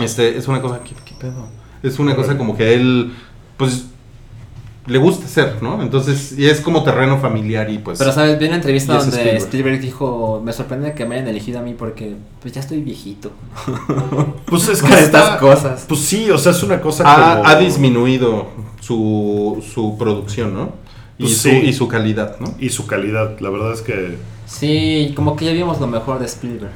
Este, es una cosa, ¿qué, qué pedo? Es una cosa como que él, pues, le gusta hacer, ¿no? Entonces, y es como terreno familiar y pues...
Pero sabes, vi una entrevista donde
Spielberg.
Spielberg. dijo, me sorprende que me hayan elegido a mí porque pues ya estoy viejito.
Pues es que
estas cosas.
Pues sí, o sea, es una cosa
ha,
como...
ha disminuido su, su producción, ¿no? Y,
Pues
su,
sí.
y su calidad, ¿no?
Y su calidad, la verdad es que...
Sí, como que ya vimos lo mejor de Spielberg.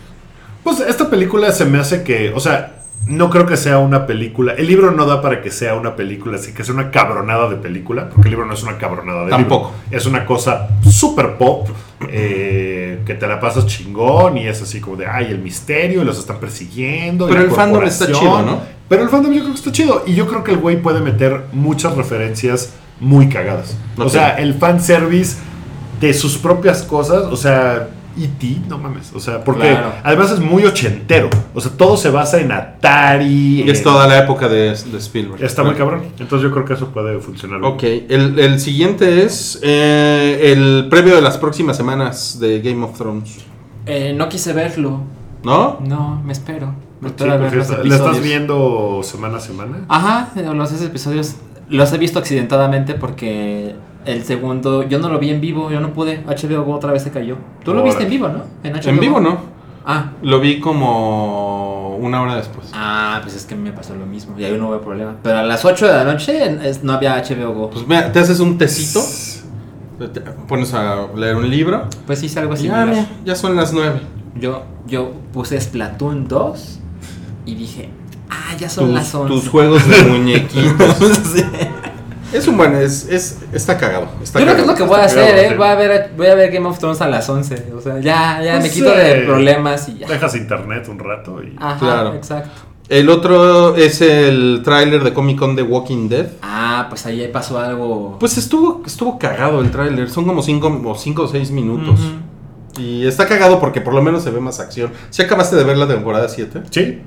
Pues esta película se me hace que, o sea, no creo que sea una película. El libro no da para que sea una película, así que sea una cabronada de película, porque el libro no es una cabronada de
Tampoco.
libro. Es una cosa super pop, eh, que te la pasas chingón y es así como de, ay, el misterio, y los están persiguiendo.
Pero el fandom está
corporación".
chido, ¿no?
Pero el fandom yo creo que está chido. Y yo creo que el güey puede meter muchas referencias muy cagadas. O sea, el fanservice de sus propias cosas, o sea, E.T., no mames. O sea, porque
Claro.
además es muy ochentero. O sea, todo se basa en Atari.
Y es
en-
toda la época de, de Spielberg.
Está muy cabrón. Entonces yo creo que eso puede funcionar. bien.
Ok, el, el siguiente es eh, el previo de las próximas semanas de Game of Thrones.
Eh, no quise verlo.
¿No?
No, me espero. Me
Sí,
espero a ver
porque
los
está- ¿Le
episodios.
estás viendo semana a semana?
Ajá, los episodios los he visto accidentadamente porque el segundo, yo no lo vi en vivo, yo no pude. HBO Go otra vez se cayó. Tú lo
Órale.
viste en vivo, ¿no? En, HBO
En vivo
Go.
no.
Ah,
Lo vi como una hora después.
ah, pues es que me pasó lo mismo y ahí no hubo problema. Pero a las 8 de la noche es- no había HBO Go.
Pues mira, te haces un tecito, te pones a leer un libro.
Pues hice algo así.
ya, mira, ya son las nueve.
Yo, yo puse Splatoon 2 y dije, ah, ya son
Tus,
las 11.
tus juegos de muñequitos.
Sí.
Es un buen, es, es, está cagado. Está
Yo creo que es lo que voy a hacer,
cagado,
¿eh? Voy a, ver, voy a ver Game of Thrones a las 11. O sea, ya, ya
Pues
me quito
sí.
de problemas y ya.
Dejas internet un rato y...
Ajá,
Claro.
exacto.
El otro es el tráiler de Comic Con de Walking Dead.
Ah, pues ahí pasó algo.
Pues estuvo, estuvo cagado el tráiler. Son como 5 o cinco o 6 minutos.
Ujú.
Y está cagado porque por lo menos se ve más acción. ¿Sí acabaste de ver la temporada 7?
Sí.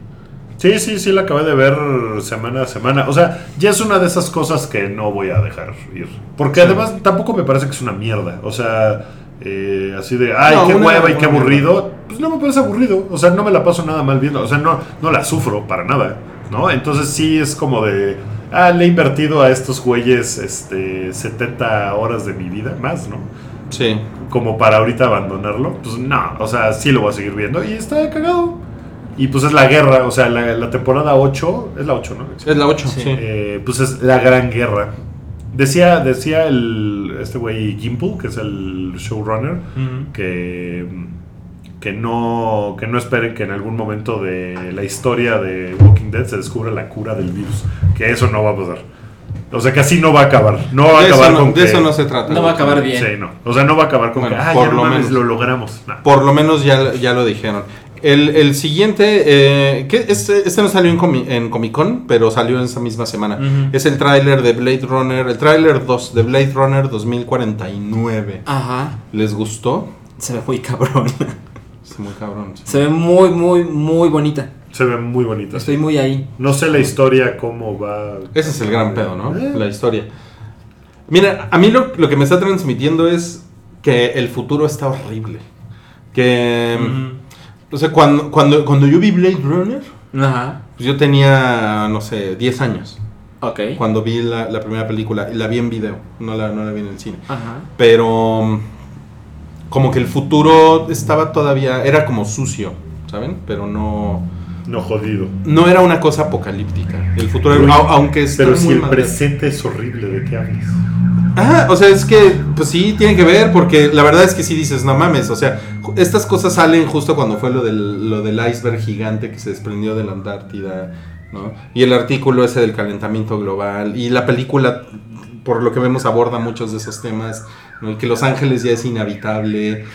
Sí, sí, sí, la acabé de ver semana a semana. O sea, ya es una de esas cosas que no voy a dejar ir. Porque además tampoco me parece que es una mierda. O sea, eh, así de, ay,
No,
qué hueva y qué aburrido. Pues no me parece aburrido. O sea, no me la paso nada mal viendo. O sea, no, no la sufro para nada. ¿No? Entonces sí es como de, ah, le he invertido a estos güeyes este, 70 horas de mi vida, más, ¿no?
Sí.
como para ahorita abandonarlo. Pues no, o sea, sí lo voy a seguir viendo y está cagado. Y pues es la guerra, o sea, la, la temporada 8, es la 8, ¿no?
Es la 8,
Sí.
sí.
Eh, pues es la gran guerra. Decía, decía el, este güey Gimple, que es el showrunner, que, que, no, que no esperen que en algún momento de la historia de Walking Dead se descubra la cura del virus. Que eso no va a pasar. O sea, que así no va a acabar. No va a
de, eso
acabar
no,
con
de
que-
eso no se trata.
No va a acabar bien.
Sí, no. O sea, no va a acabar con
Bueno,
que, ah,
por
ya no
lo
mames,
menos.
lo logramos.
Por lo menos ya, ya lo dijeron. El, el siguiente, eh, que este, este no salió en, Comi- en Comic Con, pero salió en esa misma semana. Es el tráiler de Blade Runner, el tráiler 2 de Blade Runner 2049.
Ajá.
¿Les gustó?
Se ve muy cabrón.
Está muy cabrón. sí.
Se ve muy, muy, muy bonita.
Se ve muy bonito.
Estoy muy ahí.
No sé la historia, cómo va.
Ese es el gran pedo, ¿no?
Eh.
La historia. Mira, a mí lo, lo que me está transmitiendo es que el futuro está horrible. Que... O sea, cuando, cuando, cuando yo vi Blade Runner,
Ajá.
pues yo tenía, no sé, 10 años.
Ok.
Cuando vi la, la primera película. Y la vi en video, no la, no la vi en el cine.
Ajá.
Pero... mm, Como que el futuro estaba todavía... Era como sucio, ¿saben? Pero no...
No jodido.
No era una cosa apocalíptica. El futuro,
Pero-
aunque está
Pero si
muy
el
madre.
presente es horrible, ¿de qué hablas?
Ah, o sea, es que, pues sí, tiene que ver, porque la verdad es que sí dices, no mames, o sea, estas cosas salen justo cuando fue lo del, lo del iceberg gigante que se desprendió de la Antártida, ¿no? Y el artículo ese del calentamiento global, y la película, por lo que vemos, aborda muchos de esos temas, ¿no? Y que Los Ángeles ya es inhabitable.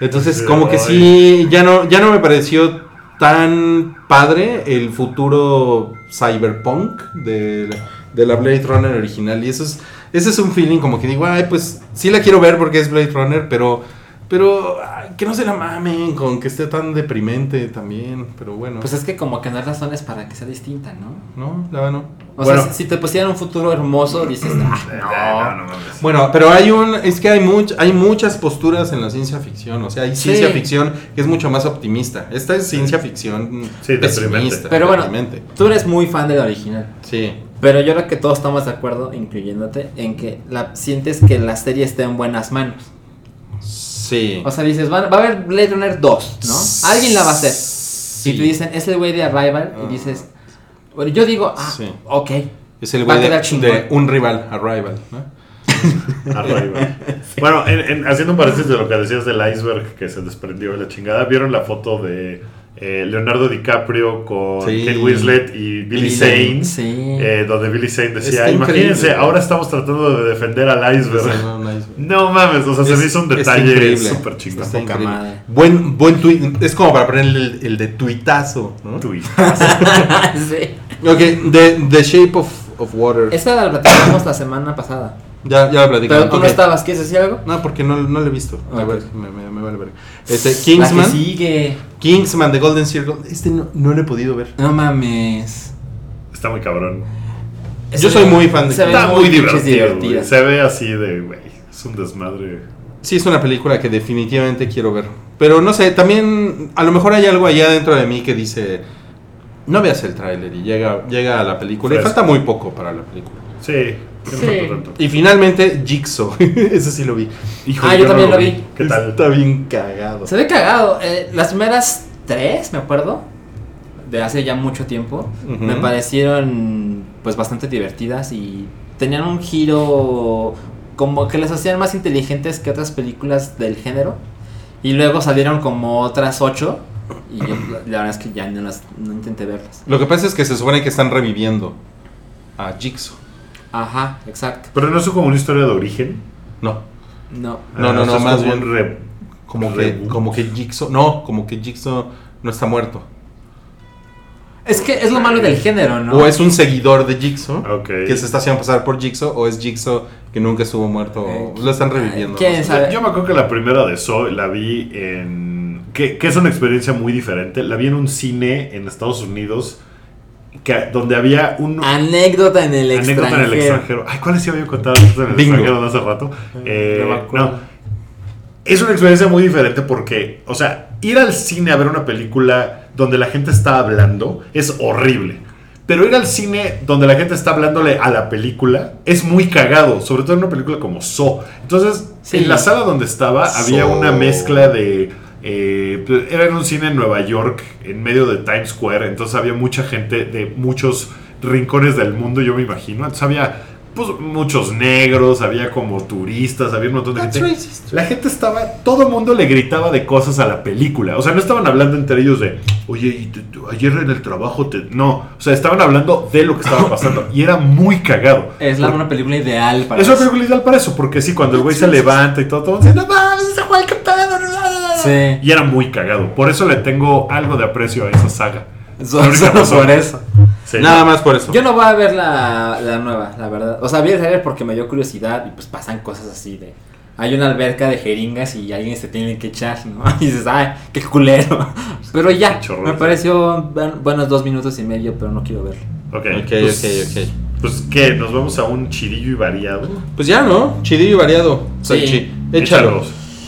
Entonces, como que sí, ya no, ya no me pareció tan padre el futuro cyberpunk de, de la Blade Runner original. Y eso es, ese es un feeling como que digo, ay, pues sí la quiero ver porque es Blade Runner, pero, pero ay, que no se la mamen con que esté tan deprimente también. Pero bueno,
Pues es que como que no hay razones para que sea distinta, ¿no?
no, la verdad no.
O
Bueno.
sea, si te pusieran un futuro hermoso, dices, ah,
no, no mames.
Bueno, pero hay un, es que hay much, hay muchas posturas en la ciencia ficción, o sea, hay
Sí.
ciencia ficción que es mucho más optimista. Esta es ciencia ficción
Sí, deprimente.
pesimista,
Pero bueno,
deprimente.
tú eres muy fan de la original.
Sí.
Pero yo creo que todos estamos de acuerdo, incluyéndote, en que la, sientes que la serie está en buenas manos.
Sí.
O sea, dices, va, va a haber Blade Runner 2, ¿no? Alguien la va a hacer.
Sí.
Y te dicen, es el güey de Arrival,
Ah.
y dices, bueno, yo digo, ah,
Sí.
ok.
Es el
Va a
güey de, un rival, Arrival. ¿no?
Arriba. Bueno, en- en- haciendo un paréntesis de lo que decías del iceberg que se desprendió de la chingada, ¿vieron la foto de eh, Leonardo DiCaprio con
Sí.
Kate Winslet y Billy
Billy
Zane?
Zane, sí.
eh, donde Billy Zane decía,
Está
imagínense,
increíble.
ahora estamos tratando de defender al iceberg.
Iceberg.
No mames, o sea, se
Es-
me hizo un detalle
increíble.
súper chingón.
Buen, buen tweet. Es como para ponerle el, el de tuitazo. ¿no?
Sí.
Ok, The, the Shape of, of Water.
Esa la platicamos la semana pasada.
Ya, ya lo platicamos.
Pero tú no estabas, ¿quieres decir algo?
No, porque no, no lo he visto. A
Ok.
ver, me, me, me vale ver. Este,
La que
Kingsman.
sigue.
Kingsman, The Golden Circle. Este no, no lo he podido ver.
No mames.
Está muy cabrón.
Yo soy muy fan de
ve
Está muy divertido. Se ve así de, güey, es un desmadre.
Sí, es una película que definitivamente quiero ver. Pero no sé, también a lo mejor hay algo allá dentro de mí que dice, no veas el tráiler y llega, llega a la película. Y falta muy poco para la película.
Sí,
Sí.
Y finalmente, Jigsaw. Ese sí lo vi.
Híjole,
Ah, yo también lo vi.
¿Qué tal?
Está bien cagado.
Se ve cagado. Eh, las primeras tres, me acuerdo, de hace ya mucho tiempo, me parecieron pues bastante divertidas y tenían un giro como que les hacían más inteligentes que otras películas del género. Y luego salieron como otras ocho y yo la verdad es que ya no, las, no intenté verlas.
Lo que pasa es que se supone que están reviviendo a Jigsaw.
Ajá, exacto.
Pero no es como una historia de origen.
No,
No.
No, no,
Ah,
no,
es
más
como
bien
re-
como que, como que Jigsaw, no, como que Jigsaw no está muerto.
Es que es lo malo del género, ¿no?
O es un seguidor de Jigsaw que se está haciendo pasar por Jigsaw, o es Jigsaw que nunca estuvo muerto, o
Eh,
lo están reviviendo.
¿quién
no
sabe?
Yo me acuerdo que la primera de Saw la vi en... Que, que es una experiencia muy diferente. La vi en un cine en Estados Unidos que, donde había un...
Anécdota en el
anécdota
extranjero.
en el extranjero. Ay, ¿cuál les iba yo a contar anécdota en el
Bingo.
extranjero de hace rato? Eh,
acuerdo.
no. Es una experiencia muy diferente porque, o sea, ir al cine a ver una película donde la gente está hablando es horrible. Pero ir al cine donde la gente está hablándole a la película es muy cagado, sobre todo en una película como So. Entonces,
Sí.
en la sala donde estaba había
So.
una mezcla de... eh, pues, era en un cine en Nueva York, en medio de Times Square, entonces había mucha gente de muchos rincones del mundo, yo me imagino. Entonces había pues, muchos negros, había como turistas, había un montón de
That's
gente.
racist.
La gente estaba, todo el mundo le gritaba de cosas a la película. O sea, no estaban hablando entre ellos de, oye, y te- te- ayer en el trabajo te. No, o sea, estaban hablando de lo que estaba pasando. y era muy cagado.
Es la, una película ideal para
es una
eso.
película ideal para eso, porque sí, cuando el güey se levanta y todo, todo dice, no mames, ese güey, qué.
Sí.
Y era muy cagado. Por eso le tengo algo de aprecio a esa saga.
So- solo por eso.
Sí.
Nada más por eso.
Yo no voy a ver la, la nueva, la verdad. O sea, vi el trailer porque me dio curiosidad y pues pasan cosas así de... Hay una alberca de jeringas y alguien se tiene que echar, ¿no? Y dices, ay, qué culero. Pero ya, me pareció bu- buenos dos minutos y medio, pero no quiero verlo.
Ok,
Ok,
pues,
ok, ok.
Pues, ¿qué? ¿Nos vamos a un chidillo y variado?
Pues ya, ¿no? Chidillo y variado. Salchi. Échalo.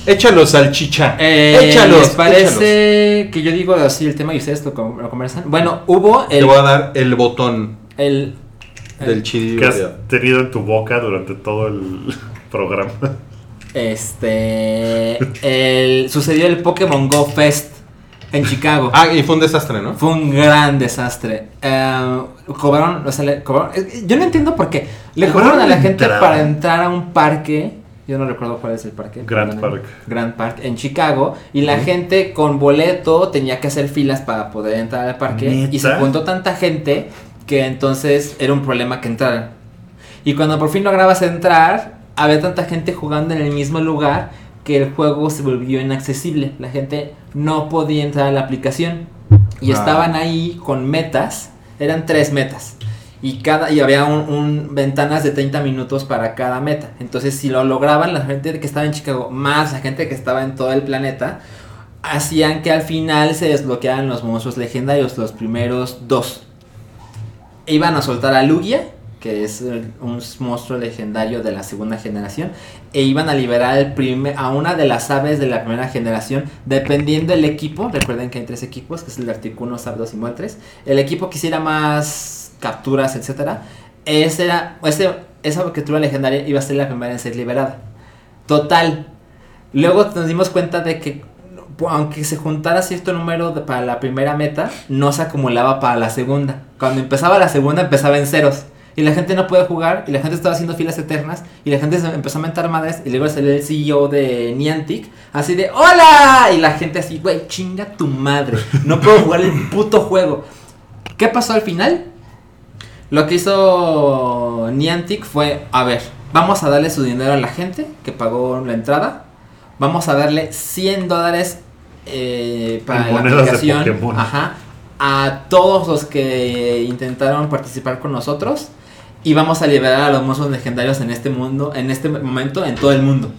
Échalos.
Échalo, salchicha.
Eh,
échalos.
¿Les parece que yo digo así el tema y ustedes lo, lo conversan? Bueno, hubo
Te
el...
voy a dar el botón
el
del chidillo
que has tenido en tu boca durante todo el programa.
este... El, sucedió el Pokémon Go Fest en Chicago.
Ah, y fue un desastre, ¿no?
Fue un gran desastre. Eh, cobraron, o sea, le cobraron- eh, Yo no entiendo por qué. Le
Cobraron
cobraron a la gente
entrada.
para entrar a un parque. Yo no recuerdo cuál es el parque.
Grand. Park.
Grand Park en Chicago. Y la gente con boleto tenía que hacer filas para poder entrar al parque.
¿Neta?
Y se juntó tanta gente que entonces era un problema que entraran. Y cuando por fin lograbas entrar, había tanta gente jugando en el mismo lugar que el juego se volvió inaccesible. La gente no podía entrar a la aplicación. Y
Ah.
estaban ahí con metas. Eran tres metas. Y, cada, y había un, ventanas de 30 minutos para cada meta. Entonces, si lo lograban, la gente que estaba en Chicago, más la gente que estaba en todo el planeta, hacían que al final se desbloquearan los monstruos legendarios, los primeros dos. Iban a soltar a Lugia, que es un monstruo legendario de la segunda generación, e iban a liberar el prime- a una de las aves de la primera generación, dependiendo del equipo. Recuerden que hay tres equipos, que es el de Articuno, Zapdos y Moltres. El equipo que hiciera más capturas, etcétera, ese era, ese, esa criatura legendaria iba a ser la primera en ser liberada. Total. Luego nos dimos cuenta de que aunque se juntara cierto número para la primera meta, no se acumulaba para la segunda. Cuando empezaba la segunda empezaba en ceros. Y la gente no puede jugar, y la gente estaba haciendo filas eternas, y la gente se empezó a mentar madres, y luego salió el CEO de Niantic, así de ¡Hola! Y la gente así, güey, chinga tu madre, no puedo jugar el puto juego. ¿Qué pasó al final? Lo que hizo Niantic fue, a ver, vamos a darle su dinero a la gente que pagó la entrada, vamos a darle 100 dólares eh, para la aplicación, ajá, a todos los que intentaron participar con nosotros. Y vamos a liberar a los monstruos legendarios en este mundo, en este momento, en todo el mundo.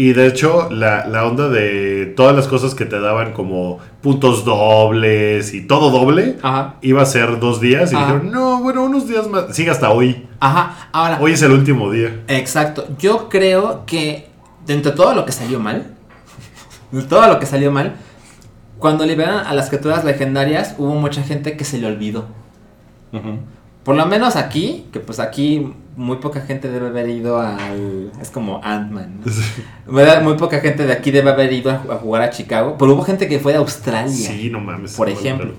Y de hecho, la, la onda de todas las cosas que te daban como puntos dobles y todo doble,
Ajá.
iba a ser dos días. Y
Ajá.
dijeron, no, bueno, unos días más. Sigue hasta hoy.
Ajá, ahora.
Hoy es el último día.
Exacto. Yo creo que dentro de todo lo que salió mal, de todo lo que salió mal, cuando liberan a las criaturas legendarias, hubo mucha gente que se le olvidó.
Ujú.
Por lo menos aquí, que pues aquí muy poca gente debe haber ido al... Es como Ant-Man. Muy poca gente de aquí debe haber ido a, a jugar a Chicago. Pero hubo gente que fue de Australia.
Sí, no mames.
por ejemplo.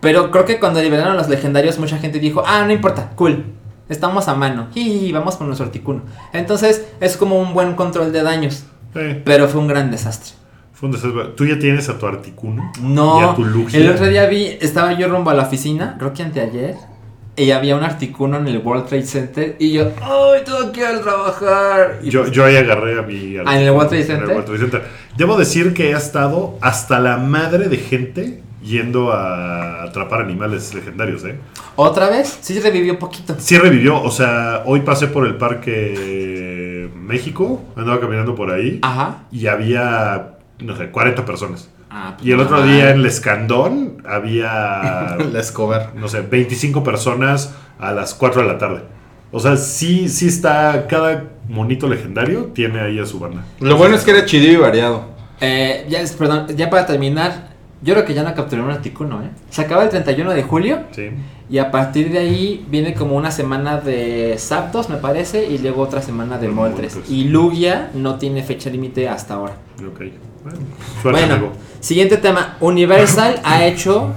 pero-
creo que cuando liberaron a los legendarios, mucha gente dijo, ah, no importa, cool. Estamos a mano. Y vamos con nuestro articuno. Entonces, es como un buen control de daños.
Eh,
Pero fue un gran desastre.
fue un desastre. ¿Tú ya tienes a tu Articuno? Y
No,
a tu Lugia.
el otro día vi, estaba yo rumbo a la oficina, creo que anteayer, y había un articuno en el World Trade Center, y yo, ¡ay, tengo que ir a trabajar! Y
Yo,
pues,
yo ahí agarré a mi.
Ah, ¿en el World Trade
en el
Center?
World Trade Center. Debo decir que he estado hasta la madre de gente yendo a atrapar animales legendarios, ¿eh?
¿Otra vez? Sí, revivió poquito.
Sí revivió, o sea, hoy pasé por el parque México, andaba caminando por ahí
Ajá.
y había, no sé, 40 personas.
Ah, pues
Y el otro día en El Escandón había,
La Escobar.
no sé, 25 personas a las 4 de la tarde. O sea, sí, sí está, cada monito legendario tiene ahí a su banda.
Lo bueno es que era chido y variado.
Eh, ya, es- perdón, ya para terminar, yo creo que ya no capturé un articuno, ¿eh? Se acaba el 31 de julio.
Sí.
Y a partir de ahí viene como una semana de Zapdos, me parece, y luego otra semana de Moltres.
Moltres.
Y Lugia no tiene fecha límite hasta ahora.
Ok. Bueno, suerte,
Bueno,
amigo.
siguiente tema. Universal ha hecho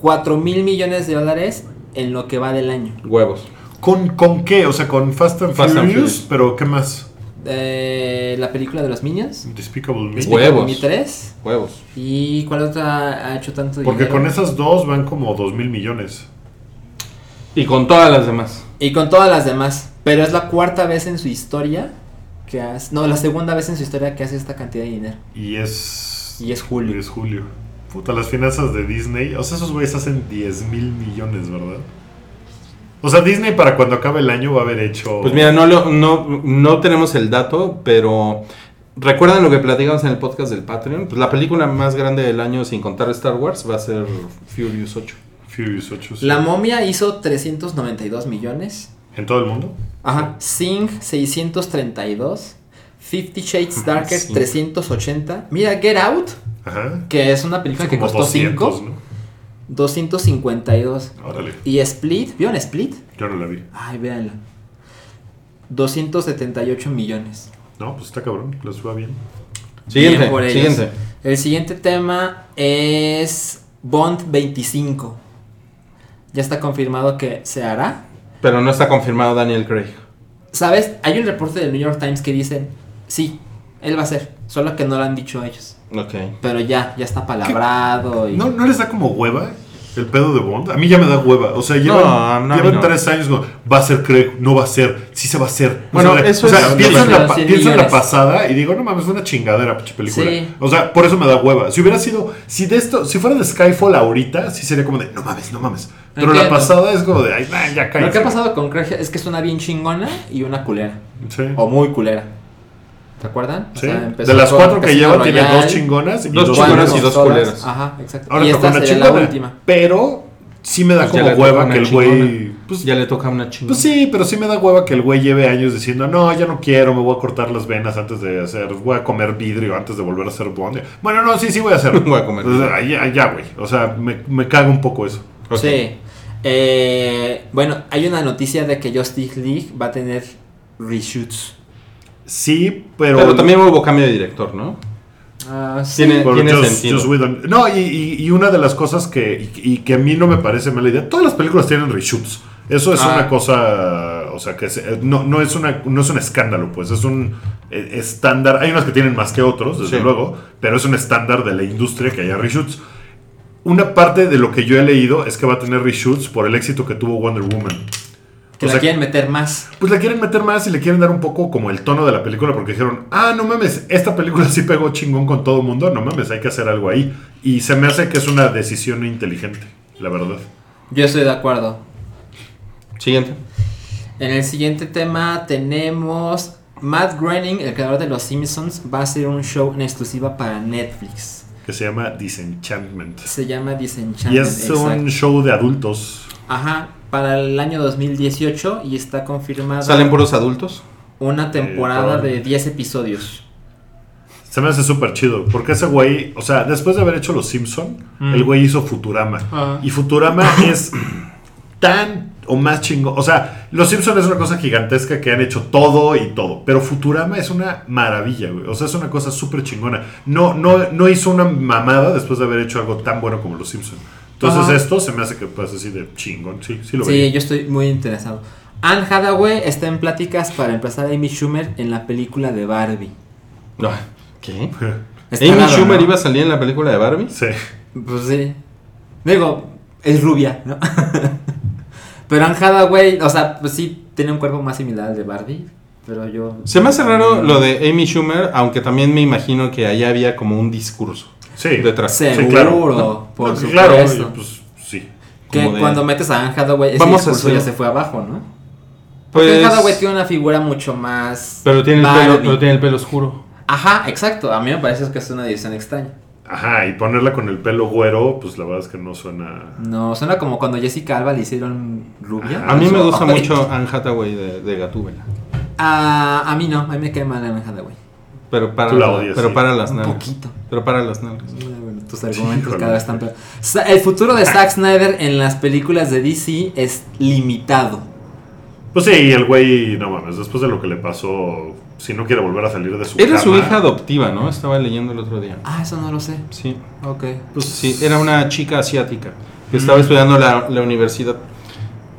4 mil millones de dólares en lo que va del año.
Huevos.
¿Con, ¿Con qué? O sea, con Fast and
Fast and
Furious,
Furious.
pero ¿qué más?
Eh, la película de los Minions.
Despicable Me.
Huevos.
Me 3.
Huevos.
¿Y cuál otra ha hecho tanto
Porque
dinero?
con esas dos van como 2 mil millones.
Y con todas las demás.
Y con todas las demás. Pero es la cuarta vez en su historia que hace... No, la segunda vez en su historia que hace esta cantidad de dinero.
Y es.
Y es Julio.
y es Julio. Puta, las finanzas de Disney. O sea, esos güeyes hacen 10 mil millones, ¿verdad? O sea, Disney para cuando acabe el año va a haber hecho.
Pues mira, no, lo- no, no tenemos el dato, pero ¿recuerdan lo que platicamos en el podcast del Patreon? Pues la película más grande del año sin contar Star Wars va a ser Furious 8.
Furious 8. sí.
La momia hizo 392 millones.
¿En todo el mundo?
Ajá. Sing 632. Fifty Shades Darker
Sing.
380. Mira, Get Out,
Ajá.
que es una película que costó 5.
200, ¿no?
252.
Órale.
Y Split, ¿vieron Split?
Yo no la vi.
Ay, véanla. 278 millones.
No, pues está cabrón. Les va bien.
Siguiente,
Bien por ellos.
siguiente.
El siguiente tema es Bond 25. Ya está confirmado que se hará.
Pero no está confirmado Daniel Craig.
¿Sabes? Hay un reporte del New York Times que dicen, sí, él va a ser, solo que no lo han dicho ellos.
Ok.
Pero ya, ya está palabrado y...
¿No, ¿No les da como hueva el pedo de Bond? A mí ya me da hueva. O sea, llevan,
No, no,
llevan
no.
tres años como, va a ser Craig, no va a ser, sí se va a hacer. no
Bueno,
se va a-
eso
o sea,
es-
pienso, en la, pa-
100
pienso en la
millones.
pasada y digo, no mames, es una chingadera, pinche película.
Sí.
O sea, por eso me da hueva. Si hubiera sido, si de esto, si fuera de Skyfall ahorita, sí sería como de, no mames, no mames. Pero la pasada es como de, ay, nah, ya cae.
Lo que ha pasado con Craig es que es una bien chingona y una culera.
Sí.
O muy culera. ¿Te acuerdan? O
Sí.
sea,
de las cuatro que lleva, tiene dos chingonas y
Dos
dos
chingonas y dos culeras.
Ajá, exacto.
Ahora
y
toca
esta
una
sería
chingona.
la última.
Pero sí me da
Pues
como hueva que el
chingona.
güey. Pues,
ya le toca una chingada.
Pues sí, pero sí me da hueva que el güey lleve años diciendo, no, ya no quiero, me voy a cortar las venas antes de hacer, voy a comer vidrio antes de volver a hacer Bond. Bueno, no, sí, sí voy a hacerlo.
Voy a comer
sea, ya, ya, güey. O sea, me, me caga un poco eso.
Sí. Eh, bueno, hay una noticia de que Justice League va a tener reshoots.
Sí, pero.
Pero también hubo cambio de director, ¿no?
Ah, sí.
Tiene, sentido.
No, y, y- y una de las cosas que, y, y que a mí no me parece mala idea, todas las películas tienen reshoots. Eso es
Ah.
una cosa, o sea, que se- no, no, es una, no es un escándalo, pues es un eh, estándar. Hay unas que tienen más que otros, desde
Sí.
luego, pero es un estándar de la industria que haya reshoots. Una parte de lo que yo he leído es que va a tener reshoots por el éxito que tuvo Wonder Woman.
Que
O
la
sea,
quieren meter más.
Pues le quieren meter más y le quieren dar un poco como el tono de la película porque dijeron, ah, no mames, esta película sí pegó chingón con todo el mundo, no mames, hay que hacer algo ahí. Y se me hace que es una decisión inteligente, la verdad.
Yo estoy de acuerdo.
Siguiente.
En el siguiente tema tenemos Matt Groening, el creador de Los Simpsons, va a hacer un show en exclusiva para Netflix.
Que se llama Disenchantment.
Se llama Disenchantment.
Y es un
exacto.
show de adultos.
Ajá, para el año 2018 y está confirmada
¿Salen puros adultos?
una temporada
Eh,
de 10 episodios.
Se me hace súper chido, porque ese güey, o sea, después de haber hecho Los Simpson,
Mm.
el güey hizo Futurama.
Ah.
Y Futurama es tan o más chingón. O sea, Los Simpson es una cosa gigantesca que han hecho todo y todo. Pero Futurama es una maravilla, güey. O sea, es una cosa súper chingona. No, no, no hizo una mamada después de haber hecho algo tan bueno como Los Simpson. Entonces
Ajá.
esto se me hace que pues así de chingón. Sí, sí lo
Sí,
veía.
yo estoy muy interesado. Anne Hathaway está en pláticas para emplazar a Amy Schumer en la película de Barbie.
No. ¿Qué?
Está
¿Amy
raro,
Schumer
¿no?
iba a salir en la película de Barbie?
Sí.
Pues sí. Digo, es rubia, ¿no? pero Anne Hathaway, o sea, pues sí, tiene un cuerpo más similar al de Barbie. Pero yo.
Se me hace raro lo de Amy Schumer, aunque también me imagino que allá había como un discurso
Sí.
detrás.
Seguro,
claro.
por
No,
supuesto.
Claro, pues sí.
que
de-
cuando metes a Anne Hathaway, ese
Vamos a
discurso ya
hacer-
se fue abajo, ¿no? Porque
Pues,
Anne Hathaway tiene una figura mucho más.
pero, tiene el pelo, pero tiene el pelo oscuro.
Ajá, exacto. A mí me parece que es una decisión extraña.
Ajá, y ponerla con el pelo güero, pues la verdad es que no suena.
No, suena como cuando Jessica Alba le hicieron rubia.
A mí me gusta mucho Anne Hathaway de, de Gatúbela.
Ah, a mí no, a mí me cae mal Anne Hathaway.
Pero para,
Tú la odias,
pero
sí.
para las
Un
nalgas.
poquito.
Pero para las nalgas.
Bueno, tus argumentos cada vez están peor. El futuro de Zack Snyder en las películas de DC es limitado.
Pues sí, y el güey, no mames, después de lo que le pasó, si no quiere volver a salir de su
Era su
cama,
hija adoptiva, ¿no? Estaba leyendo el otro día.
Ah, eso no lo sé.
Sí.
Ok.
Pues
Sí, era una chica asiática que estaba estudiando la, la universidad.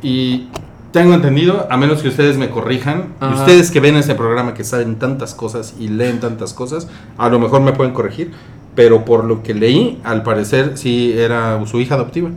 Y tengo entendido, a menos que ustedes me corrijan, y ustedes que ven ese programa que saben tantas cosas y leen tantas cosas, a lo mejor me pueden corregir, pero por lo que leí, al parecer sí era su hija adoptiva.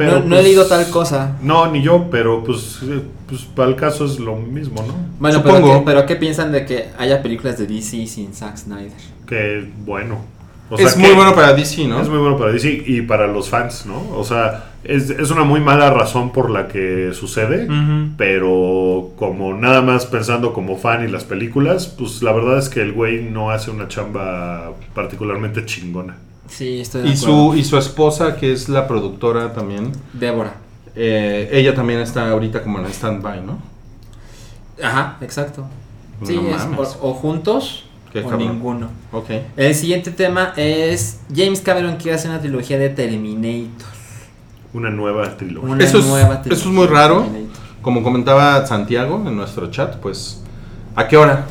Pero,
no, no he
pues,
leído tal cosa.
No, ni yo, pero pues, eh, pues para el caso es lo mismo, ¿no?
Bueno, pero
Supongo.
¿qué, pero ¿qué piensan de que haya películas de DC sin Zack Snyder?
Que bueno. O
es muy bueno para DC, ¿no?
Es muy bueno para DC y para los fans, ¿no? O sea, es, es una muy mala razón por la que sucede, pero como nada más pensando como fan y las películas, pues la verdad es que el güey no hace una chamba particularmente chingona.
Sí, estoy de
Y
acuerdo.
su, y su esposa, que es la productora también,
Débora.
eh, ella también está ahorita como en stand-by, ¿no?
Ajá, exacto.
No
Sí, es o, o juntos
Qué
o
cabrón.
ninguno.
Ok.
El siguiente tema es James Cameron quiere hacer una trilogía de Terminator.
Una nueva trilogía.
Una
Eso es-
nueva
eso
trilogía
es muy raro.
Terminator.
Como comentaba Santiago en nuestro chat, pues, ¿a qué hora?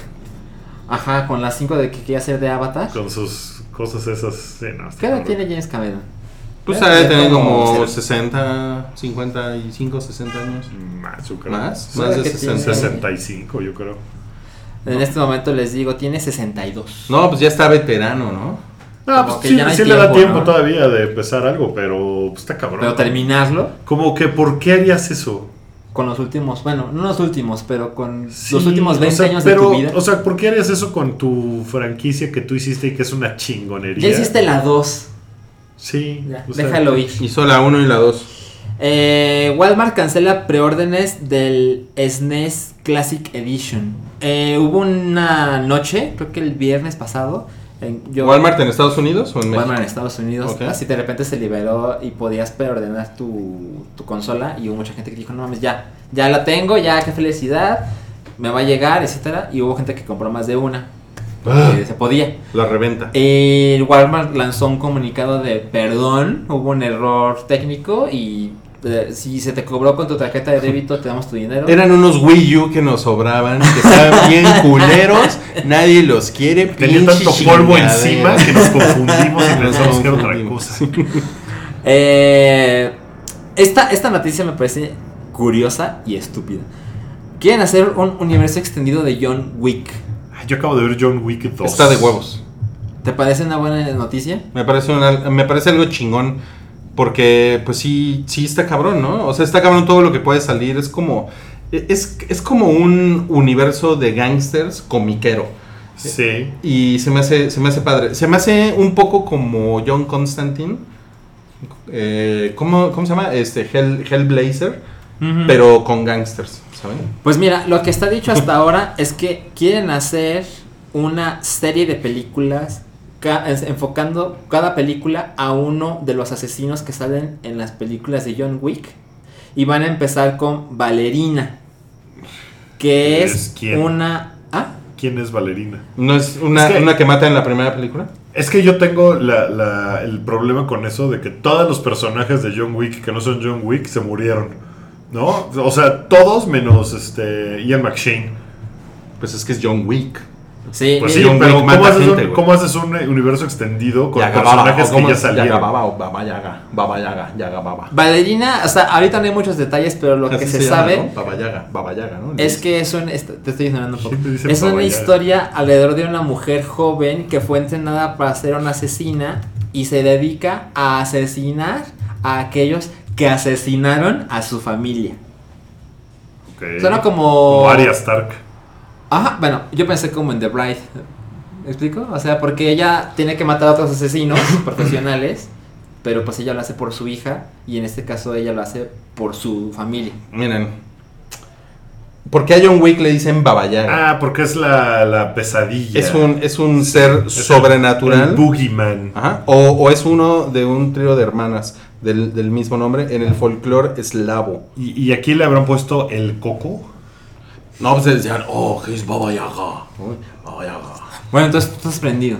Ajá, con las 5 de que quiere hacer de Avatar.
Con sus cosas esas. Sí, no,
¿Qué edad tiene James Cameron?
Pues
Debe
ha de
tener
como
como
60, 55, 60 años.
Más, yo creo.
¿Más? Más de
que tiene-
60.
65, yo creo.
En este momento les digo, tiene 62.
No, pues ya está veterano, ¿no?
No,
Como
pues
que
sí,
ya no
sí le da
tiempo,
tiempo
¿no?
todavía de empezar algo, pero pues, está cabrón.
Pero terminarlo
Como que, ¿por qué harías eso?
Con los últimos, bueno, no los últimos, pero con
Sí,
los últimos 20
o sea,
años
pero,
de tu vida.
O sea, ¿por qué harías eso con tu franquicia que tú hiciste y que es una chingonería?
ya hiciste la 2.
Sí.
Ya,
o sea,
déjalo ir.
Hizo la 1 y la 2.
Eh, Walmart cancela preórdenes del SNES Classic Edition. Eh, hubo una noche, creo que el viernes pasado. En- yo-
¿Walmart en Estados Unidos o en México?
Walmart en Estados Unidos.
Ok.
Así de repente se liberó y podías preordenar tu, tu consola. Y hubo mucha gente que dijo: No mames, ya, ya la tengo, ya, qué felicidad. Me va a llegar, etcétera. Y hubo gente que compró más de una.
Ah.
porque se podía.
La reventa.
El Walmart lanzó un comunicado de perdón, hubo un error técnico y eh, si se te cobró con tu tarjeta de débito, te damos tu dinero.
Eran unos Wii U que nos sobraban, que estaban bien culeros, nadie los quiere.
Tenía tanto polvo encima que nos confundimos y pensamos que era otra cosa.
Eh, esta, esta noticia me parece curiosa y estúpida. Quieren hacer un universo extendido de John Wick.
Yo acabo de ver John Wick 2.
Está de huevos.
¿Te parece una buena noticia?
Me parece, una- me parece algo chingón. Porque, pues sí, sí está cabrón, ¿no? O sea, está cabrón todo lo que puede salir. Es como. Es, es como un universo de gangsters comiquero.
Sí.
Y se me hace, se me hace padre. Se me hace un poco como John Constantine. Eh, ¿cómo, cómo se llama? Este, Hell, Hellblazer. Pero con gangsters, ¿saben?
Pues mira, lo que está dicho hasta ahora es que quieren hacer una serie de películas ca- enfocando cada película a uno de los asesinos que salen en las películas de John Wick. Y van a empezar con Valerina, que es,
¿Es quién?
una... ¿Ah?
¿Quién es Valerina?
¿No es una,
Es que-
una que mata en la primera película?
Es que yo tengo la- la- el problema con eso de que todos los personajes de John Wick que no son John Wick se murieron. ¿No? O sea, todos menos este Ian McShane.
Pues es que es John Wick.
Sí,
Pues sí, pero ¿cómo haces,
gente,
un,
güey.
cómo haces un universo extendido con
Yaga
personajes
Baba,
que ya
es? Yaga
salieron?
Baba o Baba Yaga. Baba Yaga, Yaga Baba.
Valerina, o sea, ahorita no hay muchos detalles, pero lo que se,
llama,
sabe
¿no? Baba Yaga, Baba Yaga, ¿no?
es que es un... Te estoy ignorando un poco. Es una historia alrededor de una mujer joven que fue entrenada para ser una asesina y se dedica a asesinar a aquellos que asesinaron a su familia.
Ok.
Suena como...
Como Arya Stark.
Ajá, bueno, yo pensé como en The Bride. ¿Me explico? O sea, porque ella tiene que matar a otros asesinos profesionales, pero pues ella lo hace por su hija y en este caso ella lo hace por su familia.
Miren. ¿Por qué a John Wick le dicen Baba Yaga?
Ah, porque es la, la pesadilla.
es, un, es un ser
Es el-
sobrenatural.
El Boogeyman.
Ajá. O, o es uno de un trío de hermanas del, del mismo nombre en el folclore eslavo.
Y, y aquí le habrán puesto el coco.
No, pues decían, oh, que es Baba Yaga. Uy, Baba Yaga.
Bueno, entonces tú estás prendido.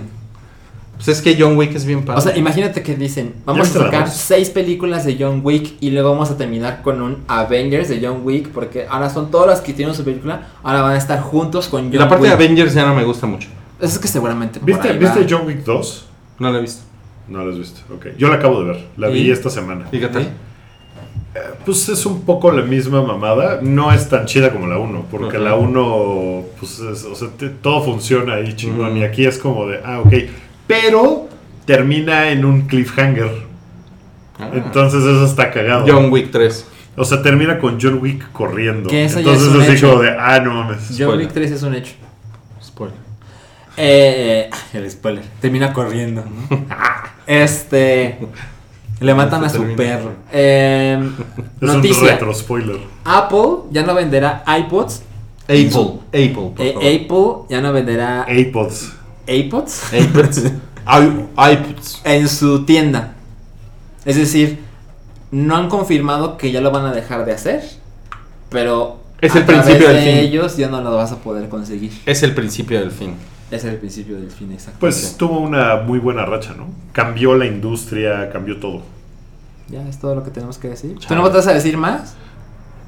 Pues es que John Wick es bien padre.
O sea, imagínate que dicen, vamos a
la
sacar seis películas de John Wick y luego vamos a terminar con un Avengers de John Wick porque ahora son todas las que tienen su película, ahora van a estar juntos con John
la parte
Wick.
de Avengers ya no me gusta mucho.
Es que seguramente por
¿Viste,
ahí
¿viste
va.
John Wick 2?
No la he visto.
No lo has visto. Ok. Yo la acabo de ver. La vi esta semana.
Fíjate.
¿Sí?
Eh, Pues es un poco la misma mamada. No es tan chida como la 1. Porque la 1, pues, es- o sea, te- todo funciona ahí chingón. Y aquí es como de, ah, ok. Pero termina en un cliffhanger.
Ah.
Entonces eso está cagado.
John Wick 3.
O sea, termina con John Wick corriendo.
Que eso
Entonces
es un
así
hecho.
como de, ah, no mames.
John
Spoiler.
Wick 3 es un hecho.
Spoiler.
Eh, el spoiler. Termina corriendo. este. Le matan
Se
a su
termina.
perro. Eh,
Es un
noticia.
retro spoiler.
Apple ya no venderá iPods.
Apple. Apple, por
Eh,
favor.
Apple ya no venderá iPods
iPods. I- iPods.
en su tienda. Es decir, no han confirmado que ya lo van a dejar de hacer. Pero
Es
a
el principio
través
del
de
fin.
ellos ya no lo vas a poder conseguir.
Es el principio del fin.
Es el principio del fin, exacto.
Pues tuvo una muy buena racha, ¿no? Cambió la industria, cambió todo.
Ya es todo lo que tenemos que decir. ¿Tú
Chale.
no me vas a decir más?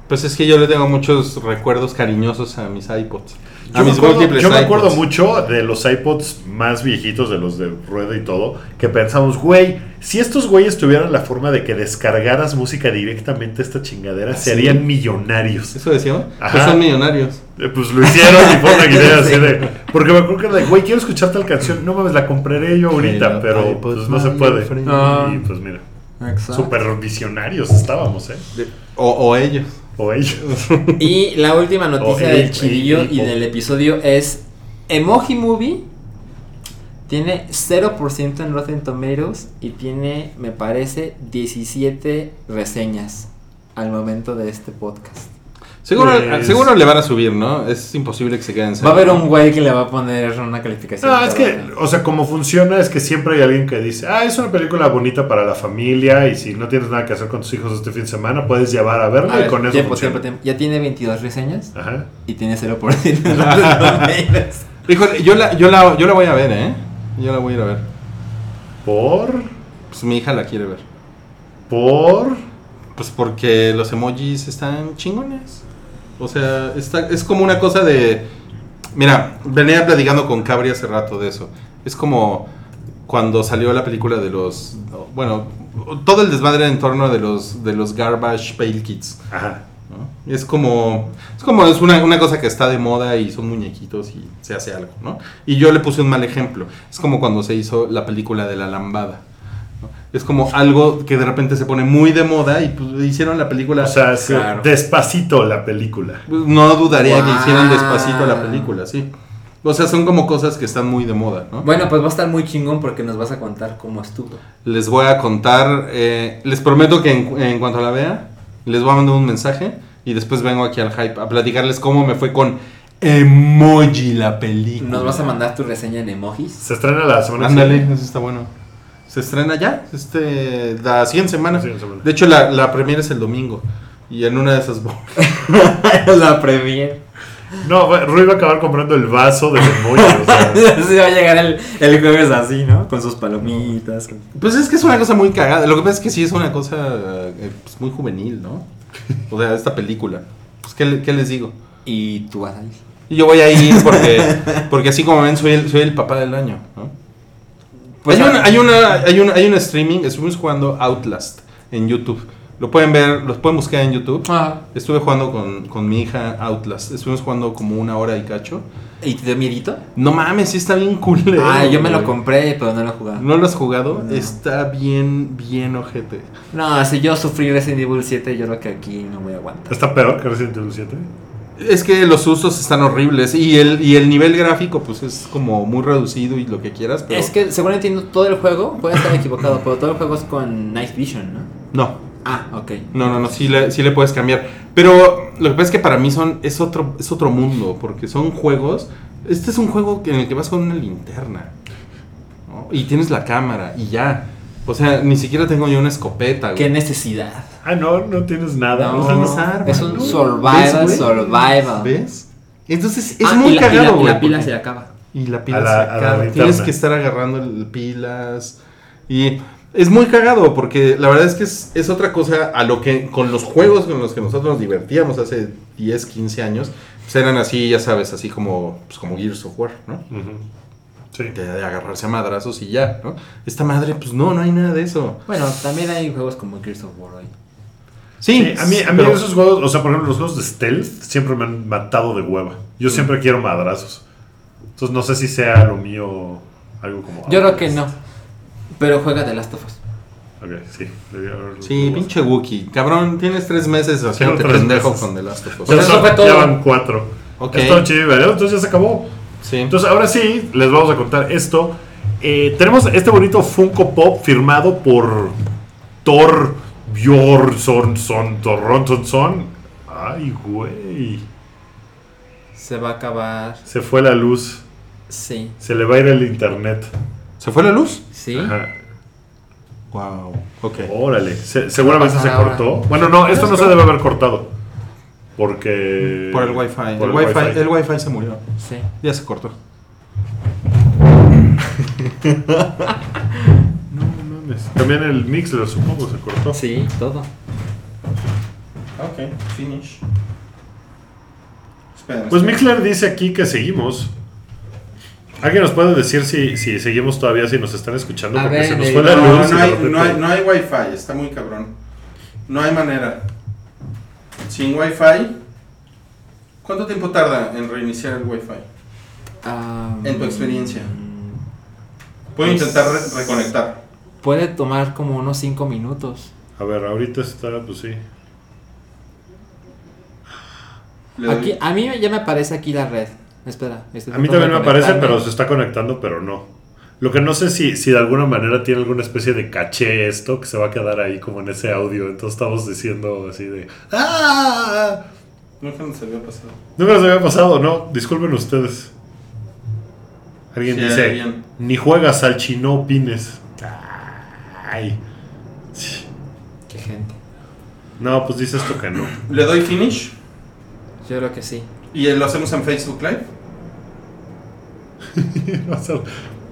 Pues es que yo le tengo muchos recuerdos cariñosos a mis iPods. A
Yo, me acuerdo,
múltiples
yo me acuerdo
iPods.
mucho de los iPods más viejitos, de los de rueda y todo, que pensamos, güey, si estos güeyes tuvieran la forma de que descargaras música directamente a esta chingadera,
¿Sí?
serían millonarios.
¿Eso?
Ajá.
Pues son millonarios.
Eh, Pues lo hicieron y fue una idea así
Sí.
de... Porque me acuerdo que era de, güey, quiero escuchar tal canción. No mames, la compraré yo ahorita, pero pues no se puede.
friend.
Ah.
Y pues mira,
Exacto.
súper visionarios estábamos, ¿eh?
De- O, o ellos.
O ellos.
Y la última noticia del chivillo y del episodio es Emoji Movie tiene 0% en Rotten Tomatoes y tiene, me parece, 17 reseñas al momento de este podcast.
Seguro,
Pues-
seguro le van a subir, ¿no? Es imposible que se queden
Va a haber un güey que le va a poner una calificación.
No, es que, o sea, como funciona es que siempre hay alguien que dice, ah, es una película bonita para la familia y si no tienes nada que hacer con tus hijos este fin de semana, puedes llevar a verla
A
y
ver,
con eso
tiempo, tiempo, tiempo. Ya tiene 22 reseñas
Ajá.
y tiene 0% en Rotten Tomatoes.
Híjole, yo la, yo, la, yo la voy a ver, ¿eh? Yo la voy a ir a ver.
Por,
Pues mi hija la quiere ver.
por,
Pues porque los emojis están chingones. O sea, está, es como una cosa de... Mira, venía platicando con Cabri hace rato de eso. Es como cuando salió la película de los... Bueno, todo el desmadre en torno de los, de los Garbage Pail Kids.
Ajá.
¿no? Es como, es como es una, una cosa que está de moda y son muñequitos y se hace algo, ¿no? Y yo le puse un mal ejemplo. Es como cuando se hizo la película de la lambada. Es como algo que de repente se pone muy de moda y pues, hicieron la película.
O sea, sí,
Claro.
despacito la película.
no dudaría que hicieran despacito la película, sí. O sea, son como cosas que están muy de moda, ¿no?
Bueno, pues va a estar muy chingón porque nos vas a contar cómo estuvo.
Les voy a contar, eh, les prometo que en, en cuanto la vea, les voy a mandar un mensaje y después vengo aquí al hype a platicarles cómo me fue con Emoji la película.
Nos vas a mandar tu reseña en emojis.
Se estrena la semana
Ándale, eso está bueno. Se estrena ya, este, la siguiente semana.
La siguiente semana.
De hecho, la, la premiere es el domingo. Y en una de esas...
la premier.
No, Rui va a acabar comprando el vaso del emoji. o sea,
Se va a llegar el, el jueves así, ¿no? Con sus palomitas. con-
Pues es que es una cosa muy cagada. Lo que pasa es que sí es una cosa eh, pues, muy juvenil, ¿no? O sea, esta película. Pues, ¿qué, le- qué les digo?
Y tú vas a ir.
Y yo voy a ir porque, porque así como ven, soy el, soy el papá del año, ¿no?
Pues,
hay, una, hay, una, hay, una, hay un streaming, estuvimos jugando Outlast en YouTube. Lo pueden ver, los pueden buscar en YouTube.
Ah,
Estuve jugando con, con mi hija Outlast. Estuvimos jugando como una hora y cacho.
¿Y te dio miedito?
No mames, sí está bien cool.
Ah, yo me lo compré, pero no lo he jugado.
¿No lo has jugado?
No.
Está bien, bien ojete.
No, si yo sufrí Resident Evil 7, yo creo que aquí no voy a aguantar.
¿Está peor que Resident Evil 7?
Es que los sustos están horribles y el, y el nivel gráfico pues es como muy reducido y lo que quieras, pero...
Es que, según entiendo, todo el juego, puede estar equivocado, pero todo el juego es con Night Vision, ¿no?
No,
Ah, ok.
no, no, no, sí le, sí le puedes cambiar. Pero lo que pasa es que para mí son, es, otro, es otro mundo, porque son juegos... Este es un juego en el que vas con una linterna ¿no? y tienes la cámara y ya. O sea, ni siquiera tengo yo una escopeta. güey.
¿Qué necesidad?
Ah, no, no tienes nada.
No,
O sea,
tienes arma,
es un
¿no?
survival,
¿Ves, güey?
survival.
¿Ves? Entonces es
Ah,
muy
y la, y la-
cagado,
y
güey.
la pila
porque-
se acaba.
Y la pila
A
se
la
acaba. Tienes que estar agarrando el- pilas. Y es muy cagado porque la verdad es que es, es otra cosa a lo que con los juegos con los que nosotros nos divertíamos hace 10, 15 años, pues eran así, ya sabes, así como, pues como Gears of War, ¿no?
Ujú. Sí.
De, de agarrarse a madrazos y ya, ¿no? Esta madre, pues no, no hay nada de eso.
Bueno, también hay juegos como Gears of War hoy.
Sí,
Sí, a mí, a mí
pero-
esos juegos, o sea, por ejemplo, los juegos de stealth siempre me han matado de hueva. Yo siempre quiero madrazos. Entonces no sé si sea lo mío algo como...
Yo creo que no. Pero juega The Last of Us.
Ok, sí.
Sí, pinche Wookie. Cabrón, tienes tres meses haciéndote
tres
pendejo
meses.
con The Last of Us.
Pero
eso
son-
fue todo.
Ya van cuatro.
Ok.
Es todo chido, ¿verdad? Entonces ya se acabó.
Sí.
Entonces ahora sí, les vamos a contar esto. Eh, tenemos este bonito Funko Pop firmado por Thor Bjornsson, son. Ay, güey.
Se va a acabar.
Se fue la luz.
Sí.
Se le va a ir el internet.
¿Se fue la luz?
Sí.
Ajá.
Wow. Ok.
Órale. Se- seguramente se cortó. Bueno, no, esto no se debe haber cortado. Porque.
Por el wifi.
por
el, wifi el wifi se murió.
Sí.
Ya se cortó.
No mames. También el Mixler, supongo, se cortó.
Sí, todo.
Ok, finish. Espera,
Pues
espera.
Mixler dice aquí que seguimos. ¿Alguien nos puede decir si, si seguimos todavía, si nos están escuchando?
A
Porque
ver,
se nos fue la
No,
luz.
no, hay, no, hay, no hay wifi, está muy cabrón. No hay manera. Sin wifi. ¿Cuánto tiempo tarda en reiniciar el wifi?
Ah,
En tu experiencia.
mm,
Puedo
Pues-
intentar re- reconectar.
Puede tomar como unos 5 minutos.
A ver, ahorita está, pues sí.
Aquí, a mí ya me aparece aquí la red. Espera. estoy
A mí también me aparece, pero se está conectando, pero no. Lo que no sé si, si de alguna manera tiene alguna especie de caché esto que se va a quedar ahí como en ese audio. Entonces estamos diciendo así de. ¡Ah!
Nunca nos había pasado.
Nunca nos había pasado, ¿no? Disculpen ustedes. Alguien
Sí,
dice:
alguien.
Ni juegas al chino opines. Ay.
Qué gente.
No, pues dice esto que no.
Le doy finish
Yo creo que sí.
y lo hacemos en Facebook Live.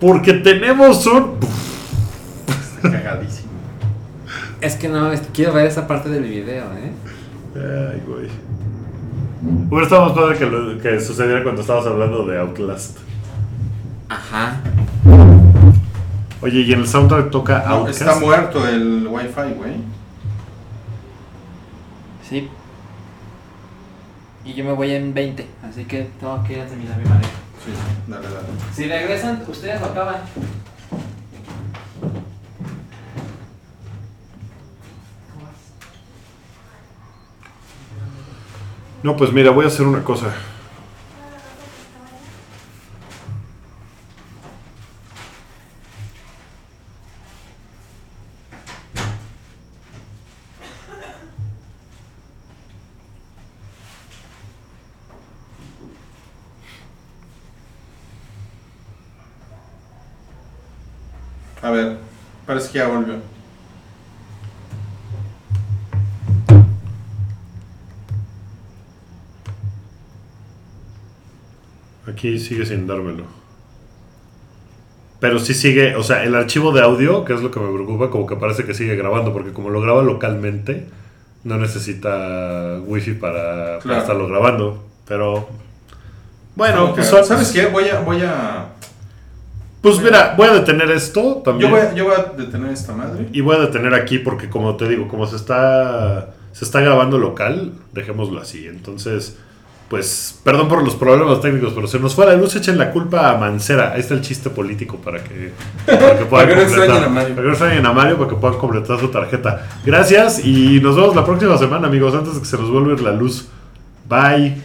Porque tenemos un.
Está cagadísimo.
Es que no, es que quiero ver esa parte del video, ¿eh?
Ay, güey. Hubiera estado más padre que, lo- que sucediera cuando estabas hablando de Outlast.
Ajá.
Oye, y en el soundtrack toca
No,
Outcast.
está muerto el wifi, güey.
Sí. Y yo me voy en 20, así que tengo que ir a terminar mi mareo.
Sí, dale, dale.
Si regresan, ustedes lo acaban.
No, pues mira, voy a hacer una cosa.
A ver, parece que ya volvió.
Aquí sigue sin dármelo. Pero sí sigue, o sea, el archivo de audio, que es lo que me preocupa, como que parece que sigue grabando, porque como lo graba localmente, no necesita wifi para, para
Claro.
estarlo grabando. Pero bueno, pues,
¿Sabes qué? Voy a, voy a.
pues mira, voy a detener esto
Yo
también.
voy, a- yo voy a detener esta madre.
Y voy a detener aquí porque como te digo, como se está se está grabando local, dejémoslo así. Entonces, pues perdón por los problemas técnicos, pero se nos fue la luz, echen la culpa a Mancera. Ahí está el chiste político para que, para que puedan
Para que no
completar. Para que no extrañen a Mario, para que puedan completar su tarjeta. Gracias y nos vemos la próxima semana, amigos, antes de que se nos vuelva la luz. Bye.